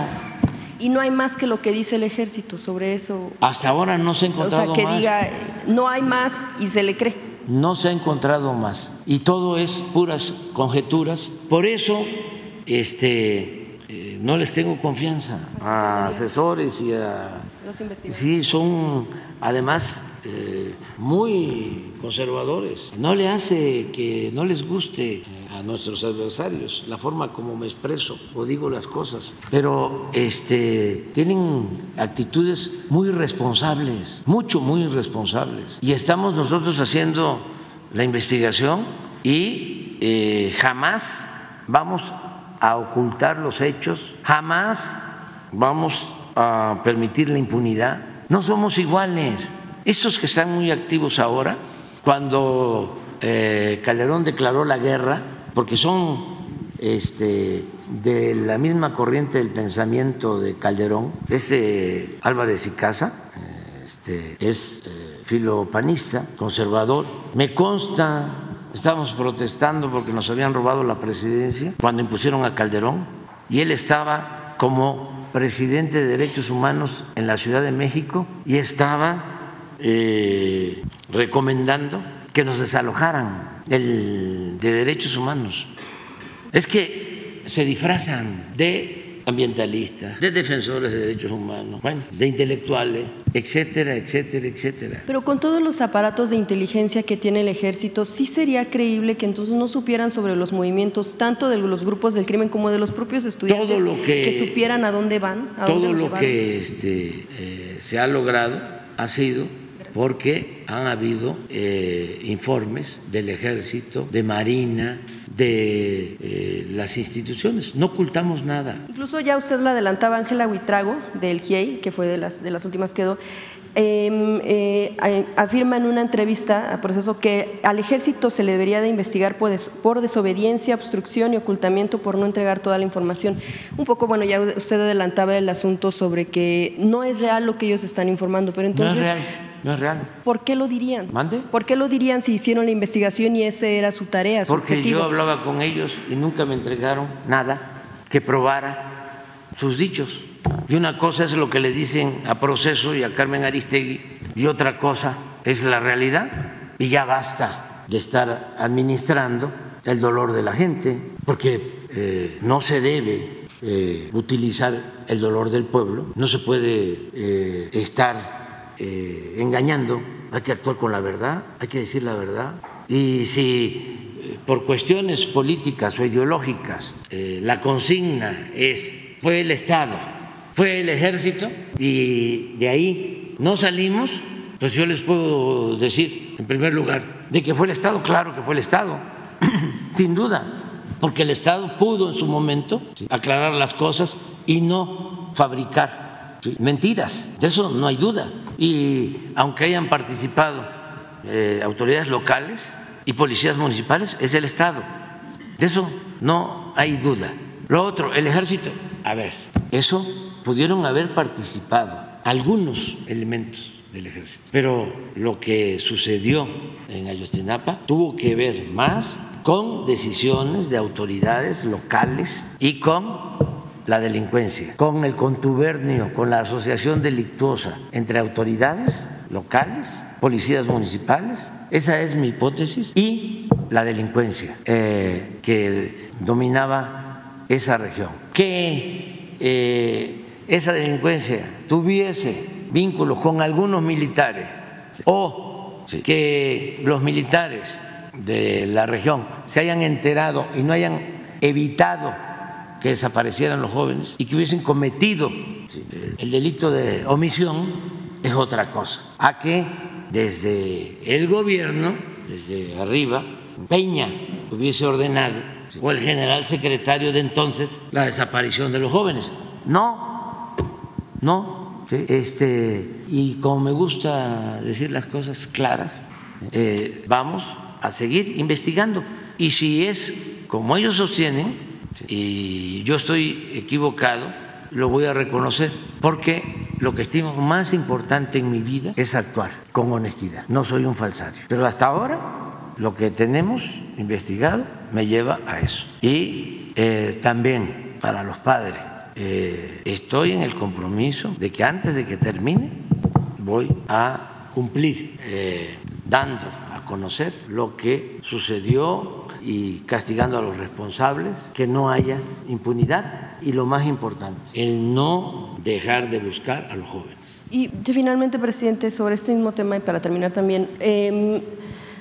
Y no hay más que lo que dice el ejército sobre eso. Hasta ahora no se ha encontrado más. O sea, que diga, no hay más y se le cree no se ha encontrado más y todo es puras conjeturas. Por eso este, eh, no les tengo confianza a asesores y a... Los investigadores. Sí, son además eh, muy conservadores. No le hace que no les guste a nuestros adversarios la forma como me expreso o digo las cosas, pero este, tienen actitudes muy responsables, mucho, muy responsables. Y estamos nosotros haciendo la investigación y eh, jamás vamos a ocultar los hechos, jamás vamos a permitir la impunidad. No somos iguales. Estos que están muy activos ahora, cuando eh, Calderón declaró la guerra, porque son este, de la misma corriente del pensamiento de Calderón, este Álvarez y Casa, este, es eh, filopanista, conservador. Me consta, estábamos protestando porque nos habían robado la presidencia cuando impusieron a Calderón y él estaba como presidente de Derechos Humanos en la Ciudad de México y estaba eh, recomendando que nos desalojaran el, de derechos humanos. Es que se disfrazan de ambientalistas, de defensores de derechos humanos, de intelectuales, etcétera, etcétera, etcétera. Pero con todos los aparatos de inteligencia que tiene el ejército, sí sería creíble que entonces no supieran sobre los movimientos tanto de los grupos del crimen como de los propios estudiantes que, supieran a dónde van. todo lo que este, eh, se ha logrado ha sido porque han habido eh, informes del ejército, de Marina, de eh, las instituciones. No ocultamos nada. Incluso ya usted lo adelantaba, Ángela Huitrago, del GIEI, que fue de las, de las últimas que quedó, em, eh, afirma en una entrevista a proceso que al ejército se le debería de investigar por, por, desobediencia, obstrucción y ocultamiento por no entregar toda la información. Un poco, bueno, ya usted adelantaba el asunto sobre que no es real lo que ellos están informando, pero entonces... no es real. ¿Por qué lo dirían? ¿Mande? ¿Por qué lo dirían si hicieron la investigación y esa era su tarea, su Porque objetivo? yo hablaba con ellos y nunca me entregaron nada que probara sus dichos. Y una cosa es lo que le dicen a Proceso y a Carmen Aristegui y otra cosa es la realidad. Y ya basta de estar administrando el dolor de la gente, porque eh, no se debe eh, utilizar el dolor del pueblo, no se puede eh, estar eh, engañando, hay que actuar con la verdad, hay que decir la verdad. Y si eh, por cuestiones políticas o ideológicas eh, la consigna es fue el Estado, fue el ejército y de ahí no salimos, pues yo les puedo decir, en primer lugar, de que fue el Estado, claro que fue el Estado, sin duda, porque el Estado pudo en su momento aclarar las cosas y no fabricar mentiras, de eso no hay duda. Y aunque hayan participado eh, autoridades locales y policías municipales, es el Estado, de eso no hay duda. Lo otro, el ejército, a ver, eso pudieron haber participado algunos elementos del ejército. Pero lo que sucedió en Ayotzinapa tuvo que ver más con decisiones de autoridades locales y con la delincuencia, con el contubernio, con la asociación delictuosa entre autoridades locales, policías municipales, esa es mi hipótesis, y la delincuencia eh, que dominaba esa región. Que eh, esa delincuencia tuviese vínculos con algunos militares o que los militares de la región se hayan enterado y no hayan evitado que desaparecieran los jóvenes y que hubiesen cometido el delito de omisión es otra cosa. A que desde el gobierno, desde arriba, Peña hubiese ordenado, o el general secretario de entonces, la desaparición de los jóvenes. No, no, este, y como me gusta decir las cosas claras, eh, vamos a seguir investigando. Y si es como ellos sostienen, y yo estoy equivocado, lo voy a reconocer, porque lo que estimo más importante en mi vida es actuar con honestidad. No soy un falsario. Pero hasta ahora lo que tenemos investigado me lleva a eso. Y eh, también para los padres, eh, estoy en el compromiso de que antes de que termine voy a cumplir eh, dando a conocer lo que sucedió y castigando a los responsables, que no haya impunidad y lo más importante, el no dejar de buscar a los jóvenes. Y ya finalmente, presidente, sobre este mismo tema y para terminar también, eh,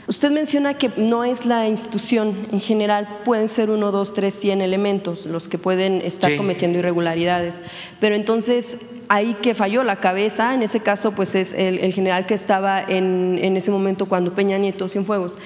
usted menciona que no es la institución en general, pueden ser uno, dos, tres, cien elementos los que pueden estar Sí. cometiendo irregularidades, pero entonces ahí que falló la cabeza, en ese caso pues es el, el general que estaba en, en ese momento cuando Peña Nieto, Cienfuegos.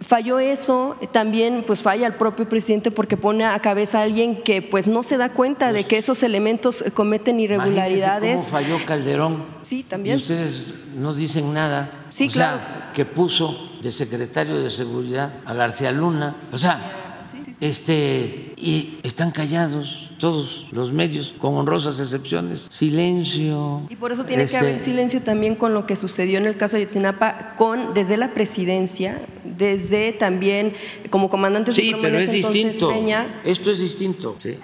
Falló eso, también pues falla el propio presidente porque pone a cabeza a alguien que pues no se da cuenta de que esos elementos eh, cometen irregularidades. ¿Cómo falló Calderón? Sí, Y también. ustedes no dicen nada. Sí, o sea, claro. que puso de secretario de seguridad a García Luna. O sea, este y están callados todos los medios, con honrosas excepciones. Silencio. Y por eso tiene Este, que haber silencio también con lo que sucedió en el caso de Ayotzinapa, con, desde la presidencia, desde también como comandante Sí, pero es entonces, distinto. Peña. Esto es distinto. ¿sí?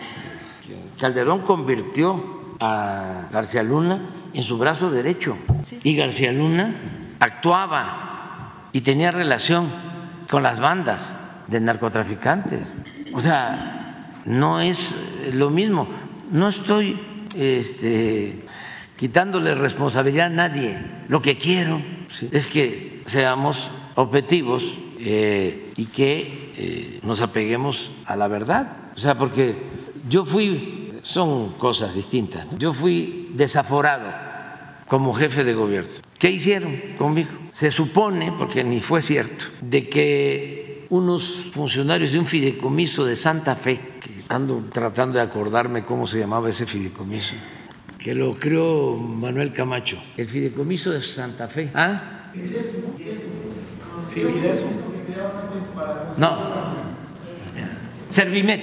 Calderón convirtió a García Luna en su brazo derecho y García Luna actuaba y tenía relación con las bandas de narcotraficantes. O sea, no es lo mismo. No estoy este, quitándole responsabilidad a nadie. Lo que quiero sí, es que seamos objetivos eh, y que eh, nos apeguemos a la verdad. O sea, porque yo fui, son cosas distintas, ¿no? yo fui desaforado como jefe de gobierno. ¿Qué hicieron conmigo? Se supone, porque ni fue cierto, de que unos funcionarios de un fideicomiso de Santa Fe, ando tratando de acordarme cómo se llamaba ese fideicomiso, que lo creó Manuel Camacho, el fideicomiso de Santa Fe. ¿Ah? No. Servimet.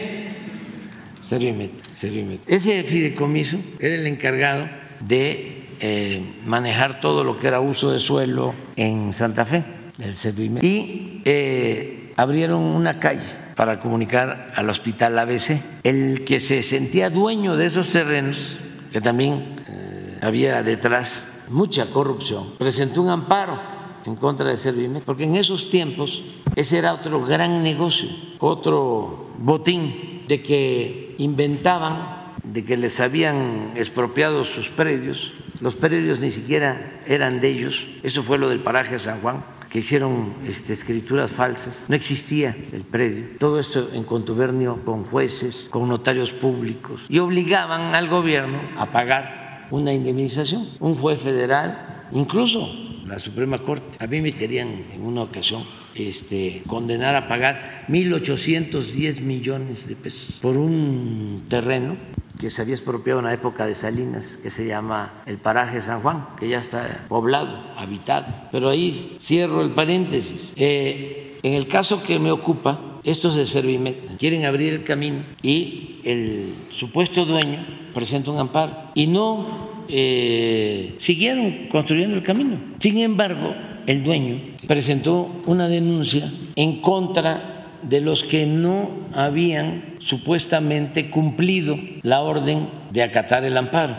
Servimet. Ese fideicomiso era el encargado de eh, manejar todo lo que era uso de suelo en Santa Fe, el Servimet, y eh, abrieron una calle para comunicar al hospital ABC. El que se sentía dueño de esos terrenos, que también eh, había detrás mucha corrupción, presentó un amparo en contra de Servimet, porque en esos tiempos ese era otro gran negocio, otro botín de que inventaban de que les habían expropiado sus predios, los predios ni siquiera eran de ellos, eso fue lo del paraje San Juan, que hicieron este, escrituras falsas, no existía el predio, todo esto en contubernio con jueces, con notarios públicos, y obligaban al gobierno a pagar una indemnización. Un juez federal, incluso la Suprema Corte, a mí me querían en una ocasión este, condenar a pagar 1.810 millones de pesos por un terreno que se había expropiado en la época de Salinas, que se llama el paraje San Juan, que ya está poblado, habitado. Pero ahí cierro el paréntesis. Eh, en el caso que me ocupa, estos de Servimet quieren abrir el camino y el supuesto dueño presenta un amparo y no eh, siguieron construyendo el camino. Sin embargo, el dueño presentó una denuncia en contra de los que no habían supuestamente cumplido la orden de acatar el amparo.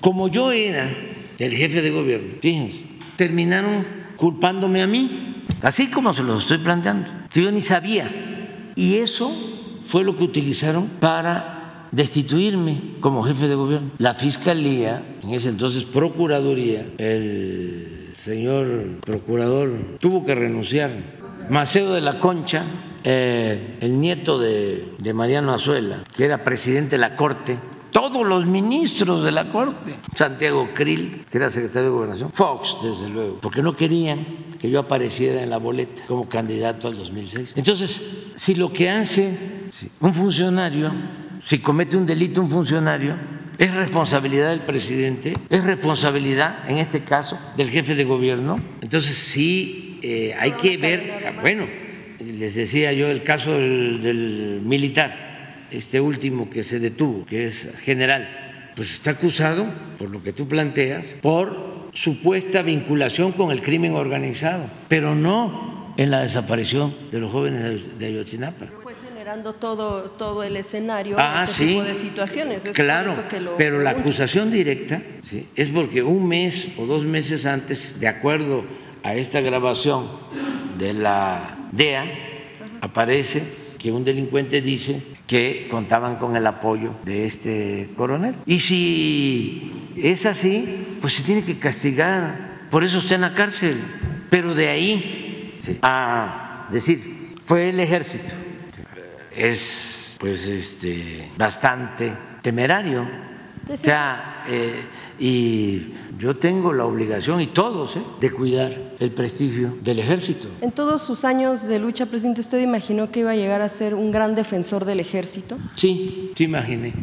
Como yo era el jefe de gobierno, fíjense, terminaron culpándome a mí, así como se lo estoy planteando. Yo ni sabía. Y eso fue lo que utilizaron para destituirme como jefe de gobierno. La fiscalía, en ese entonces procuraduría, el señor procurador tuvo que renunciar. Macedo de la Concha eh, el nieto de, de Mariano Azuela, que era presidente de la Corte, todos los ministros de la Corte, Santiago Krill, que era secretario de Gobernación, Fox, desde luego, porque no querían que yo apareciera en la boleta como candidato al 2006. Entonces, si lo que hace un funcionario, si comete un delito un funcionario, es responsabilidad del presidente, es responsabilidad, en este caso, del jefe de gobierno. Entonces, sí, eh, hay que ver, bueno, les decía yo el caso del, militar, este último que se detuvo, que es general, pues está acusado, por lo que tú planteas, por supuesta vinculación con el crimen organizado, pero no en la desaparición de los jóvenes de Ayotzinapa Fue generando todo, todo el escenario ah, sí, tipo de situaciones. claro, pero la acusación directa ¿sí? es porque un mes o dos meses antes, de acuerdo a esta grabación de la DEA, aparece que un delincuente dice que contaban con el apoyo de este coronel. Y si es así, pues se tiene que castigar. Por eso está en la cárcel. Pero de ahí a decir, fue el ejército, es pues este bastante temerario. O sea, eh, y yo tengo la obligación, y todos, ¿eh? de cuidar el prestigio del ejército. En todos sus años de lucha, presidente, ¿usted imaginó que iba a llegar a ser un gran defensor del ejército? Sí, sí imaginé.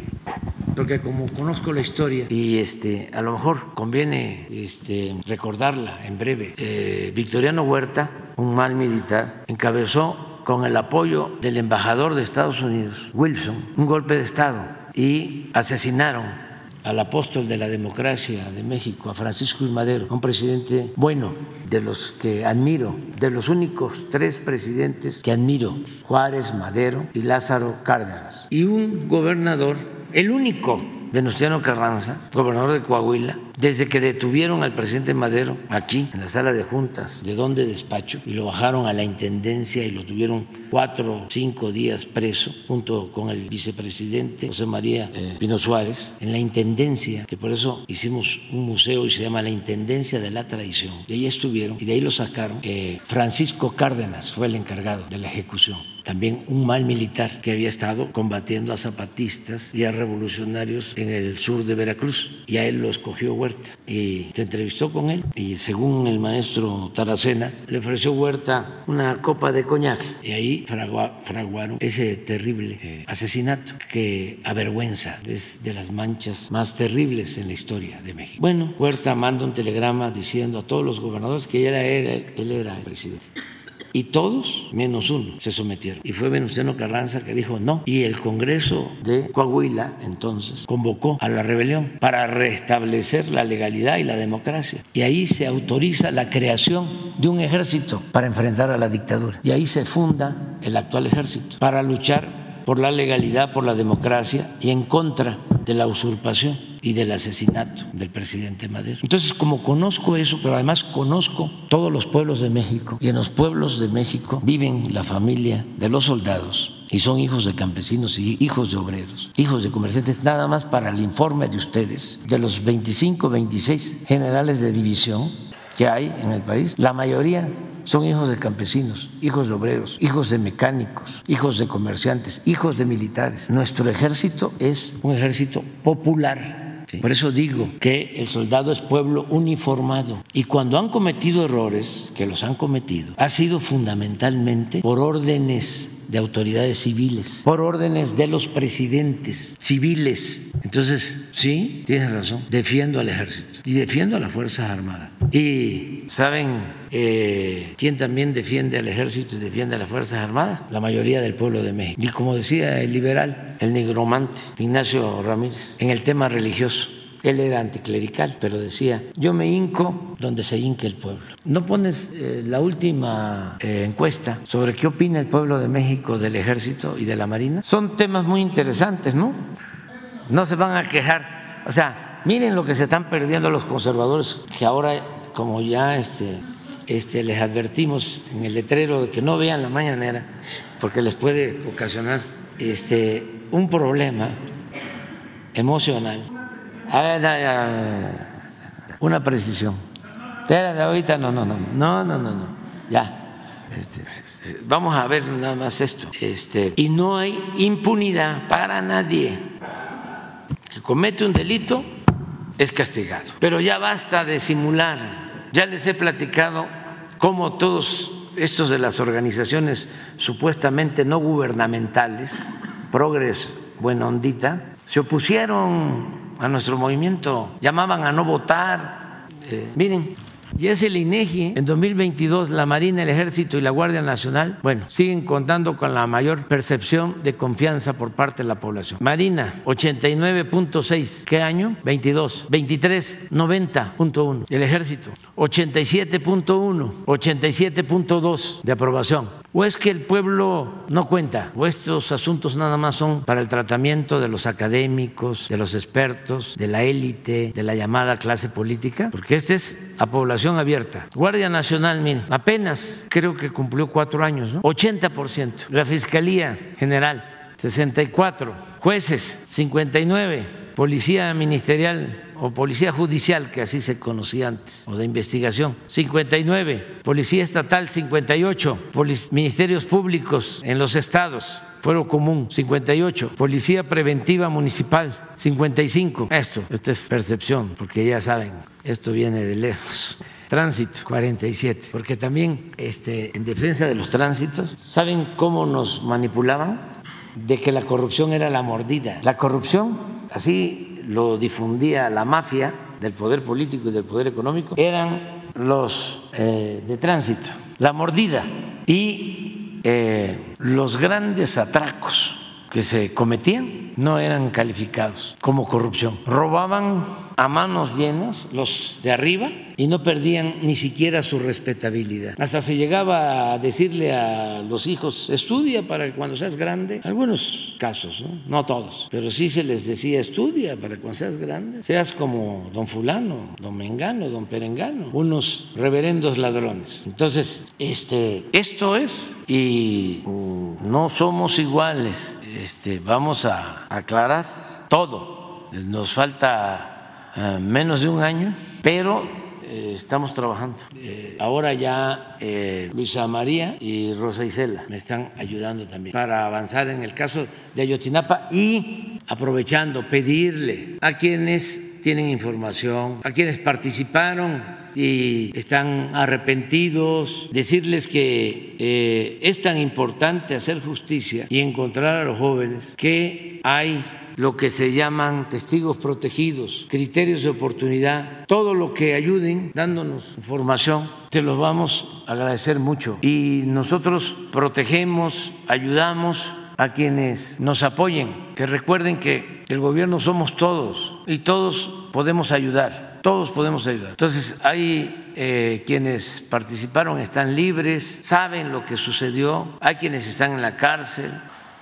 Porque como conozco la historia y este, a lo mejor conviene este, recordarla en breve, eh, Victoriano Huerta, un mal militar, encabezó con el apoyo del embajador de Estados Unidos, Wilson, un golpe de Estado y asesinaron al apóstol de la democracia de México, a Francisco y Madero, un presidente bueno, de los que admiro, de los únicos tres presidentes que admiro, Juárez, Madero y Lázaro Cárdenas, y un gobernador, el único Venustiano Carranza, gobernador de Coahuila, desde que detuvieron al presidente Madero aquí en la sala de juntas, de donde despacho, y lo bajaron a la intendencia y lo tuvieron cuatro cinco días preso, junto con el vicepresidente José María eh, Pino Suárez, en la intendencia, que por eso hicimos un museo y se llama la Intendencia de la Traición. Y ahí estuvieron y de ahí lo sacaron. Eh, Francisco Cárdenas fue el encargado de la ejecución también un mal militar que había estado combatiendo a zapatistas y a revolucionarios en el sur de Veracruz. Y a él lo escogió Huerta y se entrevistó con él. Y según el maestro Taracena, le ofreció Huerta una copa de coñac. Y ahí fraguaron ese terrible eh, asesinato que avergüenza, es de las manchas más terribles en la historia de México. Bueno, Huerta manda un telegrama diciendo a todos los gobernadores que él era, él era el presidente y todos, menos uno, se sometieron. Y fue Venustiano Carranza que dijo no. Y el Congreso de Coahuila entonces convocó a la rebelión para restablecer la legalidad y la democracia. Y ahí se autoriza la creación de un ejército para enfrentar a la dictadura. Y ahí se funda el actual ejército para luchar por la legalidad, por la democracia y en contra de la usurpación y del asesinato del presidente Madero. Entonces, como conozco eso, pero además conozco todos los pueblos de México, y en los pueblos de México viven la familia de los soldados, y son hijos de campesinos y hijos de obreros, hijos de comerciantes, nada más para el informe de ustedes, de los 25, 26 generales de división que hay en el país, la mayoría son hijos de campesinos, hijos de obreros, hijos de mecánicos, hijos de comerciantes, hijos de militares. Nuestro ejército es un ejército popular. Por eso digo que el soldado es pueblo uniformado y cuando han cometido errores, que los han cometido, ha sido fundamentalmente por órdenes de autoridades civiles, por órdenes de los presidentes civiles. Entonces, sí, tienes razón, defiendo al ejército y defiendo a las Fuerzas Armadas. Y ¿saben eh, quién también defiende al ejército y defiende a las Fuerzas Armadas? La mayoría del pueblo de México. Y como decía el liberal, el nigromante, Ignacio Ramírez, en el tema religioso. Él era anticlerical, pero decía, yo me hinco donde se hinque el pueblo. ¿No pones eh, la última eh, encuesta sobre qué opina el pueblo de México del ejército y de la marina? Son temas muy interesantes, ¿no? No se van a quejar. O sea, miren lo que se están perdiendo los conservadores, que ahora, como ya este, este, les advertimos en el letrero de que no vean la mañanera, porque les puede ocasionar este, un problema emocional a ver, una precisión. Espérate, ahorita no, no, no, no, no, no, no. Ya. Este, vamos a ver nada más esto. Este, y no hay impunidad para nadie. que comete un delito es castigado. Pero ya basta de simular. Ya les he platicado cómo todos estos de las organizaciones supuestamente no gubernamentales, Progres, Buena Ondita, se opusieron a nuestro movimiento, llamaban a no votar. Eh, miren, y es el INEGI en 2022 la Marina, el Ejército y la Guardia Nacional, bueno, siguen contando con la mayor percepción de confianza por parte de la población. Marina 89.6, ¿qué año? 22, 23 90.1. El Ejército 87.1, 87.2 de aprobación. ¿O es que el pueblo no cuenta? ¿O estos asuntos nada más son para el tratamiento de los académicos, de los expertos, de la élite, de la llamada clase política? Porque esta es a población abierta. Guardia Nacional, miren, apenas creo que cumplió cuatro años, ¿no? 80%. La Fiscalía General, 64. Jueces, 59. Policía Ministerial o Policía Judicial, que así se conocía antes, o de investigación, 59, Policía Estatal, 58, Ministerios Públicos en los estados, Fuero Común, 58. Policía Preventiva Municipal, 55. Esto, esta es percepción, porque ya saben, esto viene de lejos. Tránsito, 47. Porque también este, en defensa de los tránsitos, ¿saben cómo nos manipulaban? De que la corrupción era la mordida. La corrupción, así lo difundía la mafia del poder político y del poder económico, eran los eh, de tránsito, la mordida y eh, los grandes atracos que se cometían no eran calificados como corrupción. Robaban a manos llenas los de arriba y no perdían ni siquiera su respetabilidad. Hasta se llegaba a decirle a los hijos, estudia para cuando seas grande, algunos casos, no, no todos, pero sí se les decía, estudia para cuando seas grande, seas como don fulano, don mengano, don perengano, unos reverendos ladrones. Entonces, este, esto es, y no somos iguales este, vamos a aclarar todo. Nos falta menos de un año, pero eh, estamos trabajando. Eh, ahora ya Luisa María y Rosa Isela me están ayudando también para avanzar en el caso de Ayotzinapa y aprovechando, pedirle a quienes tienen información, a quienes participaron y están arrepentidos, decirles que eh, es tan importante hacer justicia y encontrar a los jóvenes que hay lo que se llaman testigos protegidos, criterios de oportunidad, todo lo que ayuden dándonos información, te los vamos a agradecer mucho. Y nosotros protegemos, ayudamos a quienes nos apoyen, que recuerden que el gobierno somos todos y todos podemos ayudar, todos podemos ayudar. Entonces hay eh, quienes participaron, están libres, saben lo que sucedió, hay quienes están en la cárcel,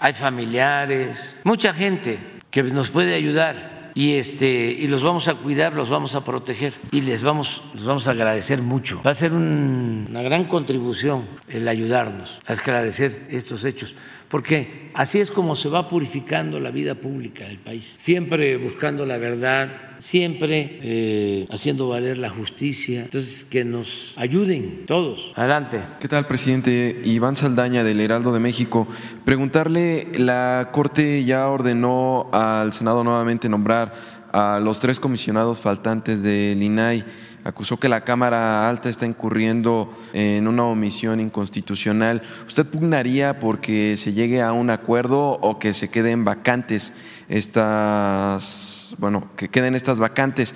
hay familiares, mucha gente que nos puede ayudar y este y los vamos a cuidar, los vamos a proteger y les vamos los vamos a agradecer mucho. Va a ser una gran contribución el ayudarnos a esclarecer estos hechos, porque así es como se va purificando la vida pública del país, siempre buscando la verdad, siempre eh, haciendo valer la justicia. Entonces, que nos ayuden todos. Adelante. ¿Qué tal, presidente? Iván Saldaña del Heraldo de México. Preguntarle, la Corte ya ordenó al Senado nuevamente nombrar a los tres comisionados faltantes del INAI acusó que la Cámara Alta está incurriendo en una omisión inconstitucional. ¿Usted pugnaría porque se llegue a un acuerdo o que se queden vacantes estas, bueno, que queden estas vacantes?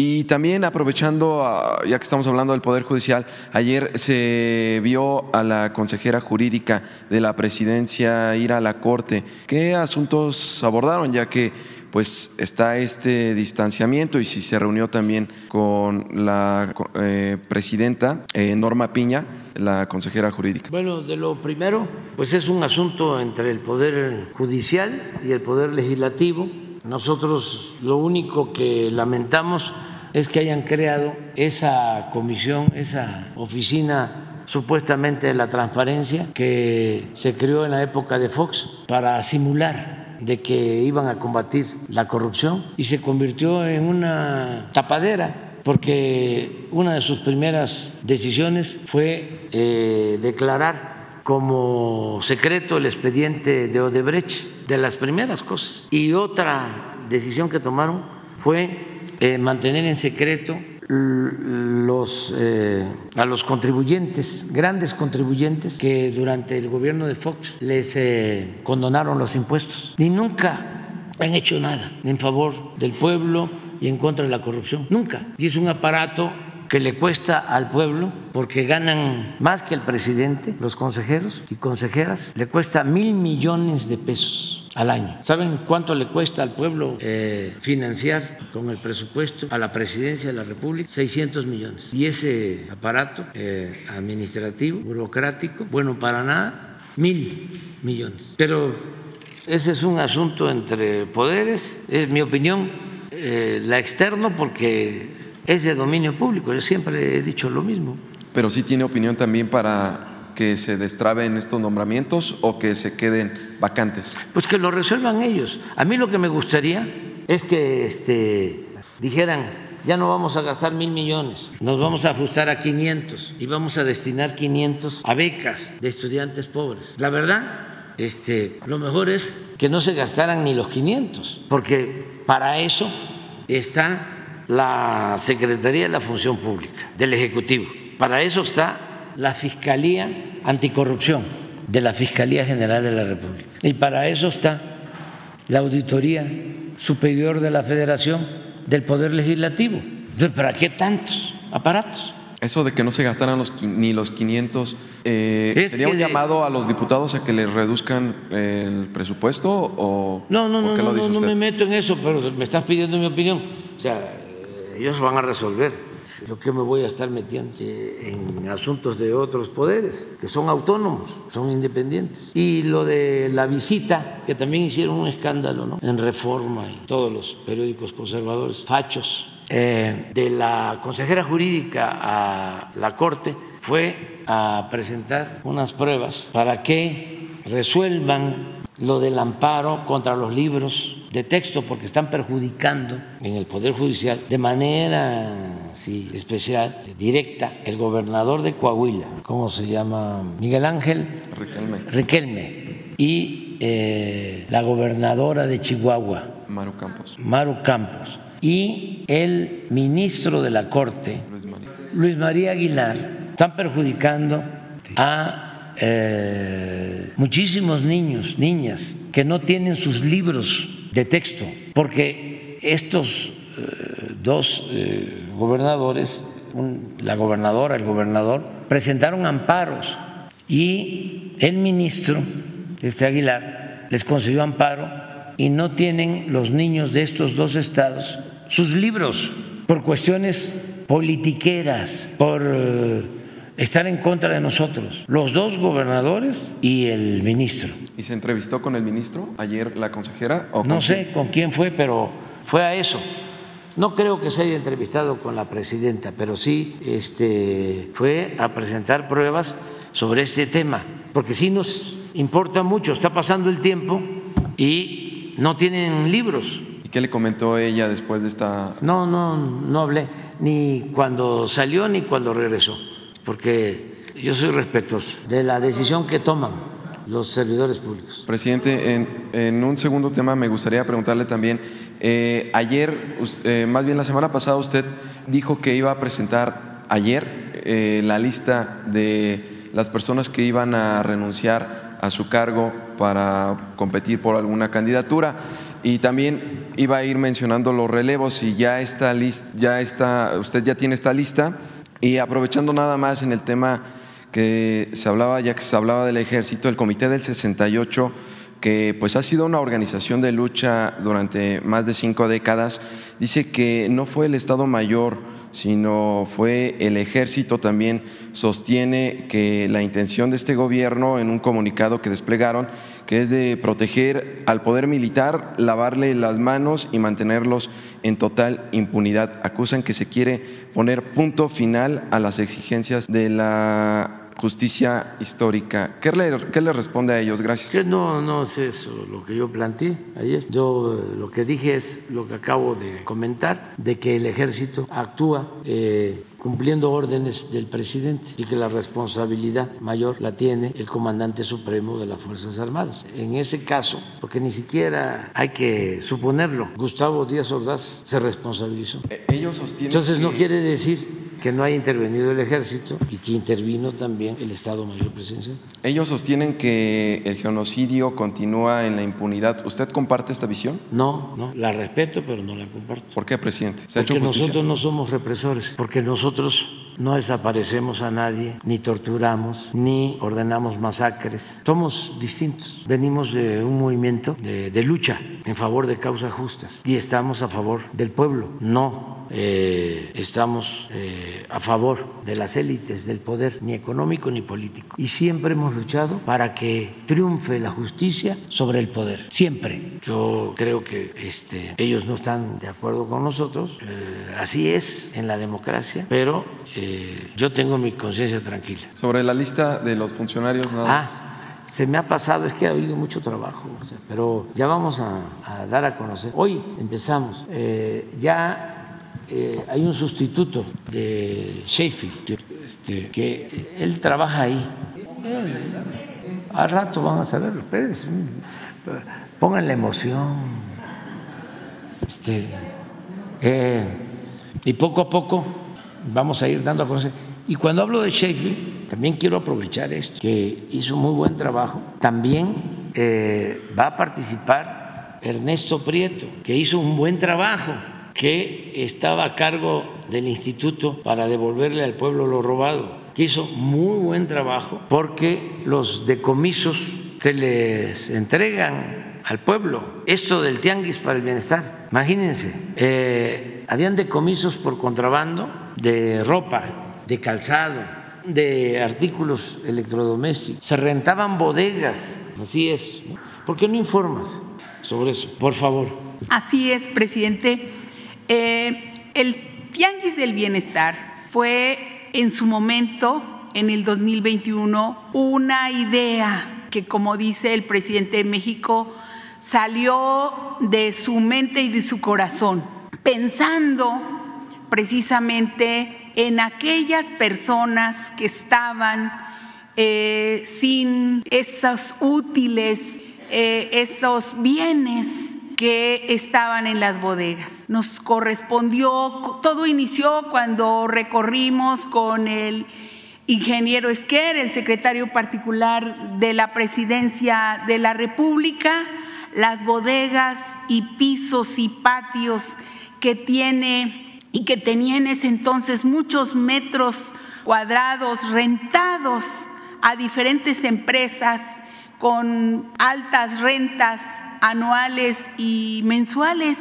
Y también aprovechando, ah, ya que estamos hablando del Poder Judicial, ayer se vio a la consejera jurídica de la presidencia ir a la Corte. ¿Qué asuntos abordaron? Ya que pues está este distanciamiento y si se reunió también con la eh, presidenta eh, Norma Piña, la consejera jurídica. Bueno, de lo primero, pues es un asunto entre el Poder Judicial y el Poder Legislativo. Nosotros lo único que lamentamos es que hayan creado esa comisión, esa oficina supuestamente de la transparencia que se creó en la época de Fox para simular de que iban a combatir la corrupción y se convirtió en una tapadera porque una de sus primeras decisiones fue eh, declarar como secreto el expediente de Odebrecht, de las primeras cosas. Y otra decisión que tomaron fue eh, mantener en secreto los, eh, a los contribuyentes, grandes contribuyentes, que durante el gobierno de Fox les eh, condonaron los impuestos y nunca han hecho nada en favor del pueblo y en contra de la corrupción. Nunca. Y es un aparato que le cuesta al pueblo, porque ganan más que el presidente, los consejeros y consejeras, le cuesta mil millones de pesos al año. ¿Saben cuánto le cuesta al pueblo eh, financiar con el presupuesto a la presidencia de la República? 600 millones. Y ese aparato eh, administrativo, burocrático, bueno, para nada, mil millones. Pero ese es un asunto entre poderes, es mi opinión, eh, la externo, porque es de dominio público. Yo siempre he dicho lo mismo. Pero sí tiene opinión también para que se destraben estos nombramientos o que se queden vacantes. Pues que lo resuelvan ellos. A mí lo que me gustaría es que este, dijeran, ya no vamos a gastar mil millones, nos vamos a ajustar a 500 y vamos a destinar 500 a becas de estudiantes pobres. La verdad, este, lo mejor es que no se gastaran ni los 500, porque para eso está la Secretaría de la Función Pública del Ejecutivo. Para eso está la Fiscalía Anticorrupción de la Fiscalía General de la República. Y para eso está la Auditoría Superior de la Federación del Poder Legislativo. Entonces, ¿para qué tantos aparatos? Eso de que no se gastaran los, ni los 500, eh, ¿sería un llamado a los diputados a que les reduzcan el presupuesto? O, no, no, no, no, no, no me meto en eso, pero me estás pidiendo mi opinión. O sea, ellos van a resolver. Yo que me voy a estar metiendo en asuntos de otros poderes, que son autónomos, son independientes. Y lo de la visita, que también hicieron un escándalo ¿no? en reforma y todos los periódicos conservadores, fachos, eh, de la consejera jurídica a la Corte, fue a presentar unas pruebas para que resuelvan lo del amparo contra los libros de texto porque están perjudicando en el Poder Judicial de manera sí, especial, directa, el gobernador de Coahuila, ¿cómo se llama? Miguel Ángel Riquelme. Riquelme y eh, la gobernadora de Chihuahua, Maru Campos. Maru Campos, y el ministro de la Corte, Luis María, Luis María Aguilar, están perjudicando a eh, muchísimos niños, niñas, que no tienen sus libros de texto, porque estos eh, dos eh, gobernadores, la gobernadora, el gobernador, presentaron amparos y el ministro, este Aguilar, les consiguió amparo y no tienen los niños de estos dos estados sus libros por cuestiones politiqueras, por estar en contra de nosotros, los dos gobernadores y el ministro. ¿Y se entrevistó con el ministro ayer la consejera? ¿o no sé con quién fue, pero fue a eso. No creo que se haya entrevistado con la presidenta, pero sí este, fue a presentar pruebas sobre este tema, porque sí nos importa mucho, está pasando el tiempo y no tienen libros. ¿Y qué le comentó ella después de esta...? No, no, no hablé, ni cuando salió ni cuando regresó, porque yo soy respetuoso de la decisión que toman los servidores públicos. Presidente, en, en un segundo tema me gustaría preguntarle también, eh, ayer, eh, más bien la semana pasada, usted dijo que iba a presentar ayer eh, la lista de las personas que iban a renunciar a su cargo para competir por alguna candidatura y también iba a ir mencionando los relevos y ya está ya está, usted ya tiene esta lista y aprovechando nada más en el tema que se hablaba, ya que se hablaba del ejército, el Comité del 68 que pues ha sido una organización de lucha durante más de cinco décadas, dice que no fue el Estado Mayor, sino fue el ejército también, sostiene que la intención de este gobierno en un comunicado que desplegaron, que es de proteger al poder militar, lavarle las manos y mantenerlos en total impunidad. Acusan que se quiere poner punto final a las exigencias de la justicia histórica. ¿Qué le, responde a ellos? Gracias. No, no es eso lo que yo planteé ayer. Yo lo que dije es lo que acabo de comentar, de que el ejército actúa eh, cumpliendo órdenes del presidente y que la responsabilidad mayor la tiene el comandante supremo de las Fuerzas Armadas. En ese caso, porque ni siquiera hay que suponerlo, Gustavo Díaz Ordaz se responsabilizó. E, ellos sostienen Entonces no quiere decir que no haya intervenido el ejército y que intervino también el Estado Mayor Presidencial. Ellos sostienen que el genocidio continúa en la impunidad. ¿Usted comparte esta visión? No, no, la respeto, pero no la comparto. ¿Por qué, presidente? porque nosotros no somos represores, porque nosotros no desaparecemos a nadie, ni torturamos, ni ordenamos masacres. Somos distintos. Venimos de un movimiento de, lucha en favor de causas justas y estamos a favor del pueblo, no eh, estamos eh, a favor de las élites del poder, ni económico ni político. Y siempre hemos luchado para que triunfe la justicia sobre el poder. Siempre. Yo creo que este, ellos no están de acuerdo con nosotros. Eh, así es en la democracia, pero yo tengo mi conciencia tranquila. Sobre la lista de los funcionarios, nada ah, se me ha pasado, es que ha habido mucho trabajo, pero ya vamos a, dar a conocer. Hoy empezamos, ya eh, hay un sustituto de Sheffield, este, que él trabaja ahí. Eh, al rato van a saberlo, espérense, pongan la emoción. Este, eh, y poco a poco vamos a ir dando a conocer. Y cuando hablo de Sheffield, también quiero aprovechar esto, que hizo muy buen trabajo. También va a participar Ernesto Prieto, que hizo un buen trabajo que estaba a cargo del instituto para devolverle al pueblo lo robado, que hizo muy buen trabajo porque los decomisos se les entregan al pueblo. Esto del tianguis para el bienestar, imagínense, eh, habían decomisos por contrabando de ropa, de calzado, de artículos electrodomésticos, se rentaban bodegas, así es. ¿Por qué no informas sobre eso? Por favor. Así es, presidente. Eh, el Tianguis del Bienestar fue en su momento, en el 2021, una idea que, como dice el presidente de México, salió de su mente y de su corazón, pensando precisamente en aquellas personas que estaban eh, sin esos útiles, eh, esos bienes que estaban en las bodegas. Nos correspondió, todo inició cuando recorrimos con el ingeniero Esquer, el secretario particular de la presidencia de la República, las bodegas y pisos y patios que tiene y que tenía en ese entonces muchos metros cuadrados rentados a diferentes empresas con altas rentas anuales y mensuales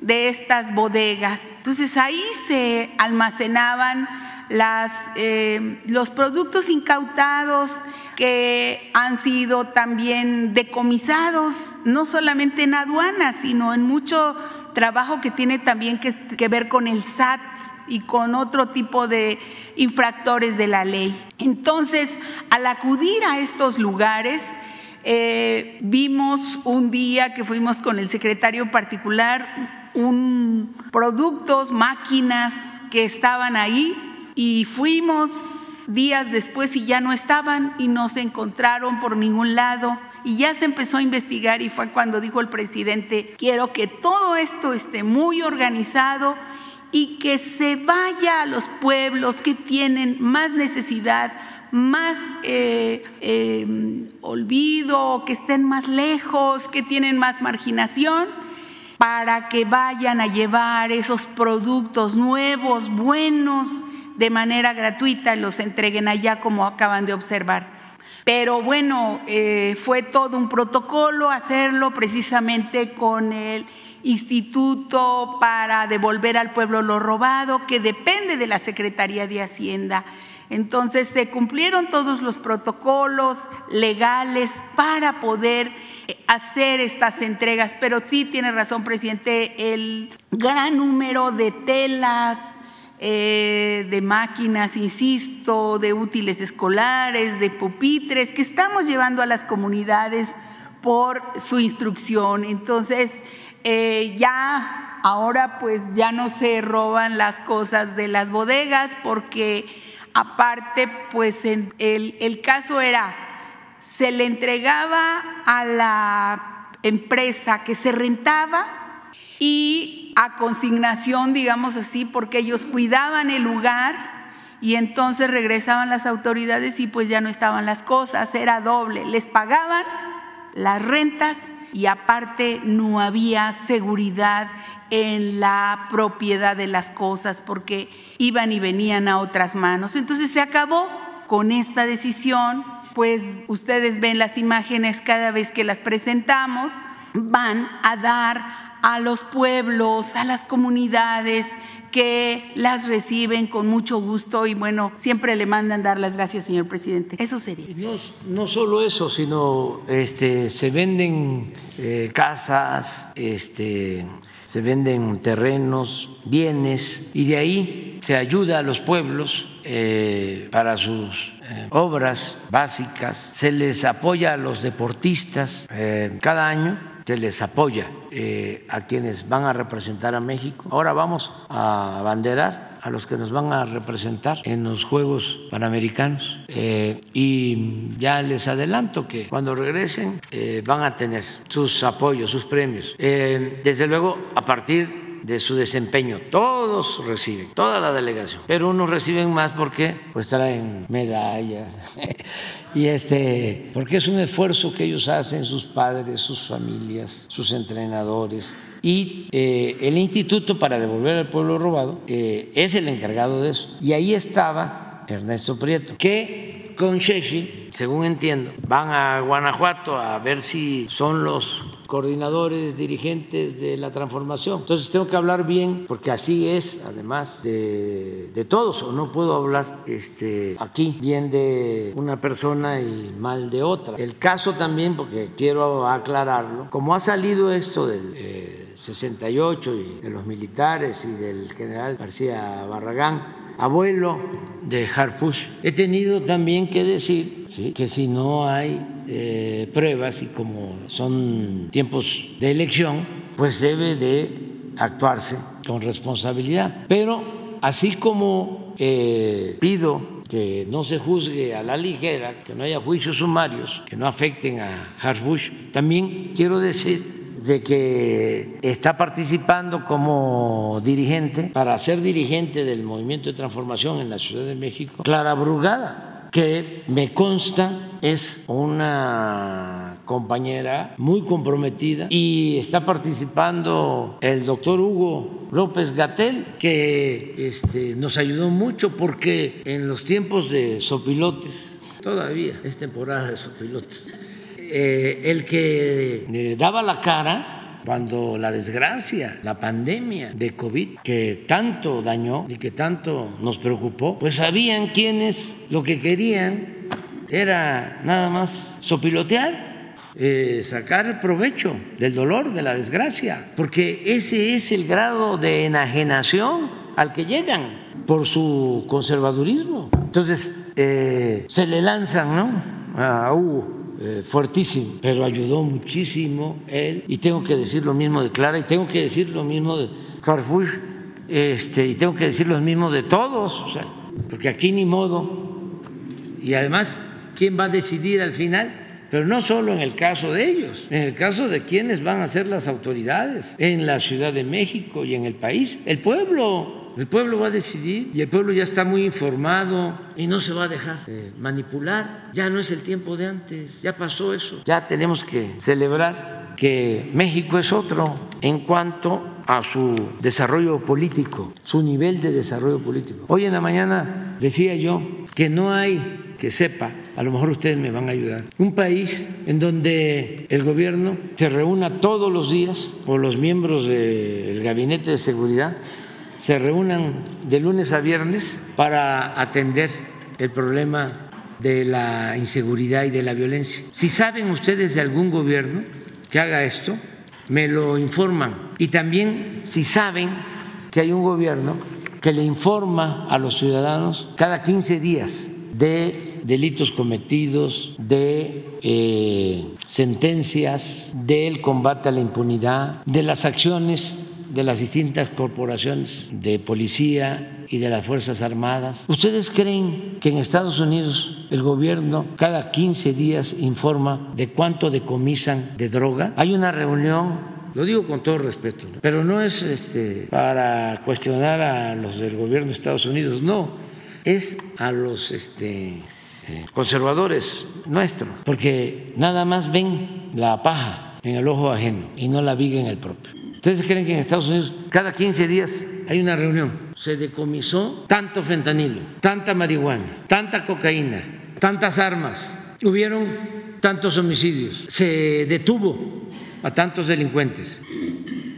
de estas bodegas. Entonces ahí se almacenaban las, eh, los productos incautados que han sido también decomisados, no solamente en aduanas, sino en mucho trabajo que tiene también que, ver con el SAT y con otro tipo de infractores de la ley. Entonces, al acudir a estos lugares, eh, vimos un día que fuimos con el secretario particular un productos, máquinas que estaban ahí y fuimos días después y ya no estaban y no se encontraron por ningún lado y ya se empezó a investigar y fue cuando dijo el presidente, quiero que todo esto esté muy organizado y que se vaya a los pueblos que tienen más necesidad, más eh, eh, olvido, que estén más lejos, que tienen más marginación, para que vayan a llevar esos productos nuevos, buenos, de manera gratuita, los entreguen allá como acaban de observar. Pero bueno, eh, fue todo un protocolo hacerlo precisamente con el Instituto para devolver al pueblo lo robado, que depende de la Secretaría de Hacienda. Entonces se cumplieron todos los protocolos legales para poder eh, hacer estas entregas, pero sí tiene razón, presidente, el gran número de telas, eh, de máquinas, insisto, de útiles escolares, de pupitres que estamos llevando a las comunidades por su instrucción. Entonces, eh, ya ahora pues ya no se roban las cosas de las bodegas porque aparte pues el, el caso era, se le entregaba a la empresa que se rentaba y a consignación, digamos así, porque ellos cuidaban el lugar y entonces regresaban las autoridades y pues ya no estaban las cosas, era doble, les pagaban las rentas y aparte no había seguridad en la propiedad de las cosas porque iban y venían a otras manos. Entonces se acabó con esta decisión, pues ustedes ven las imágenes cada vez que las presentamos, van a dar a los pueblos, a las comunidades que las reciben con mucho gusto y bueno, siempre le mandan dar las gracias, señor presidente. Eso sería. No, solo eso, sino este, se venden eh, casas, este, se venden terrenos, bienes y de ahí se ayuda a los pueblos eh, para sus eh, obras básicas, se les apoya a los deportistas cada año se les apoya eh, a quienes van a representar a México. Ahora vamos a abanderar a los que nos van a representar en los Juegos Panamericanos. Eh, y ya les adelanto que cuando regresen eh, van a tener sus apoyos, sus premios. desde luego, a partir de su desempeño. Todos reciben, toda la delegación, pero unos reciben más porque pues traen medallas. y este, porque es un esfuerzo que ellos hacen, sus padres, sus familias, sus entrenadores. Y eh, el Instituto para devolver al pueblo robado eh, es el encargado de eso. Y ahí estaba Ernesto Prieto, que con Sheshi, según entiendo, van a Guanajuato a ver si son los coordinadores, dirigentes de la transformación. Entonces tengo que hablar bien, porque así es, además de, de todos, o no puedo hablar este, aquí bien de una persona y mal de otra. El caso también, porque quiero aclararlo, como ha salido esto del 68 eh, y de los militares y del general García Barragán, abuelo de Harfush, he tenido también que decir que si no hay eh, pruebas y como son tiempos de elección, pues debe de actuarse con responsabilidad. Pero así como eh, pido que no se juzgue a la ligera, que no haya juicios sumarios que no afecten a Harfush, también quiero decir de que está participando como dirigente para ser dirigente del movimiento de transformación en la Ciudad de México, Clara Brugada, que me consta es una compañera muy comprometida y está participando el doctor Hugo López Gatel, que este, nos ayudó mucho porque en los tiempos de sopilotes, todavía es temporada de sopilotes, eh, el que eh, daba la cara cuando la desgracia, la pandemia de COVID que tanto dañó y que tanto nos preocupó, pues sabían quiénes lo que querían era nada más sopilotear, eh, sacar provecho del dolor, de la desgracia, porque ese es el grado de enajenación al que llegan por su conservadurismo. Entonces, eh, se le lanzan, ¿no? A Hugo. Eh, fuertísimo, pero ayudó muchísimo él, y tengo que decir lo mismo de Clara, y tengo que decir lo mismo de Carrefour, este, y tengo que decir lo mismo de todos, porque aquí ni modo, y además quién va a decidir al final, pero no solo en el caso de ellos, en el caso de quienes van a ser las autoridades en la Ciudad de México y en el país, el pueblo. El pueblo va a decidir y el pueblo ya está muy informado y no se va a dejar manipular. Ya no es el tiempo de antes, ya pasó eso. Ya tenemos que celebrar que México es otro en cuanto a su desarrollo político, su nivel de desarrollo político. Hoy en la mañana decía yo que no hay que sepa, a lo mejor ustedes me van a ayudar, un país en donde el gobierno se reúna todos los días o los miembros del gabinete de seguridad se reúnan de lunes a viernes para atender el problema de la inseguridad y de la violencia. Si saben ustedes de algún gobierno que haga esto, me lo informan. Y también si saben que hay un gobierno que le informa a los ciudadanos cada 15 días de delitos cometidos, de eh, sentencias, del combate a la impunidad, de las acciones de las distintas corporaciones de policía y de las Fuerzas Armadas. ¿Ustedes creen que en Estados Unidos el gobierno cada 15 días informa de cuánto decomisan de droga? Hay una reunión lo digo con todo respeto, pero no es este, para cuestionar a los del gobierno de Estados Unidos, no, es a los este, eh, conservadores nuestros, porque nada más ven la paja en el ojo ajeno y no la viga en el propio. ¿Ustedes creen que en Estados Unidos cada 15 días hay una reunión? Se decomisó tanto fentanilo, tanta marihuana, tanta cocaína, tantas armas, hubieron tantos homicidios, se detuvo a tantos delincuentes,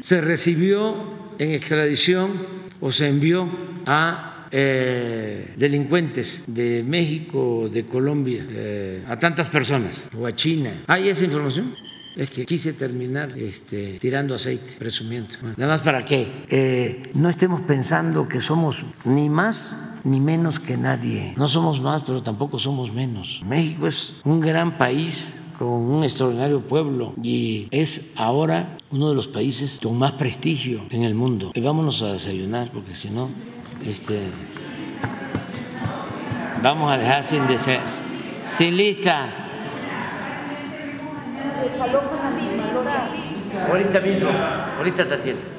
se recibió en extradición o se envió a eh, delincuentes de México, de Colombia, eh, a tantas personas, o a China. ¿Hay esa información? Es que quise terminar este, tirando aceite, presumiendo. nada más para que eh, no estemos pensando que somos ni más ni menos que nadie. No somos más, pero tampoco somos menos. México es un gran país con un extraordinario pueblo y es ahora uno de los países con más prestigio en el mundo. Vámonos a desayunar porque si no este, vamos a dejar sin descenso. Sin lista. Ahorita mismo, ahorita te atiendo.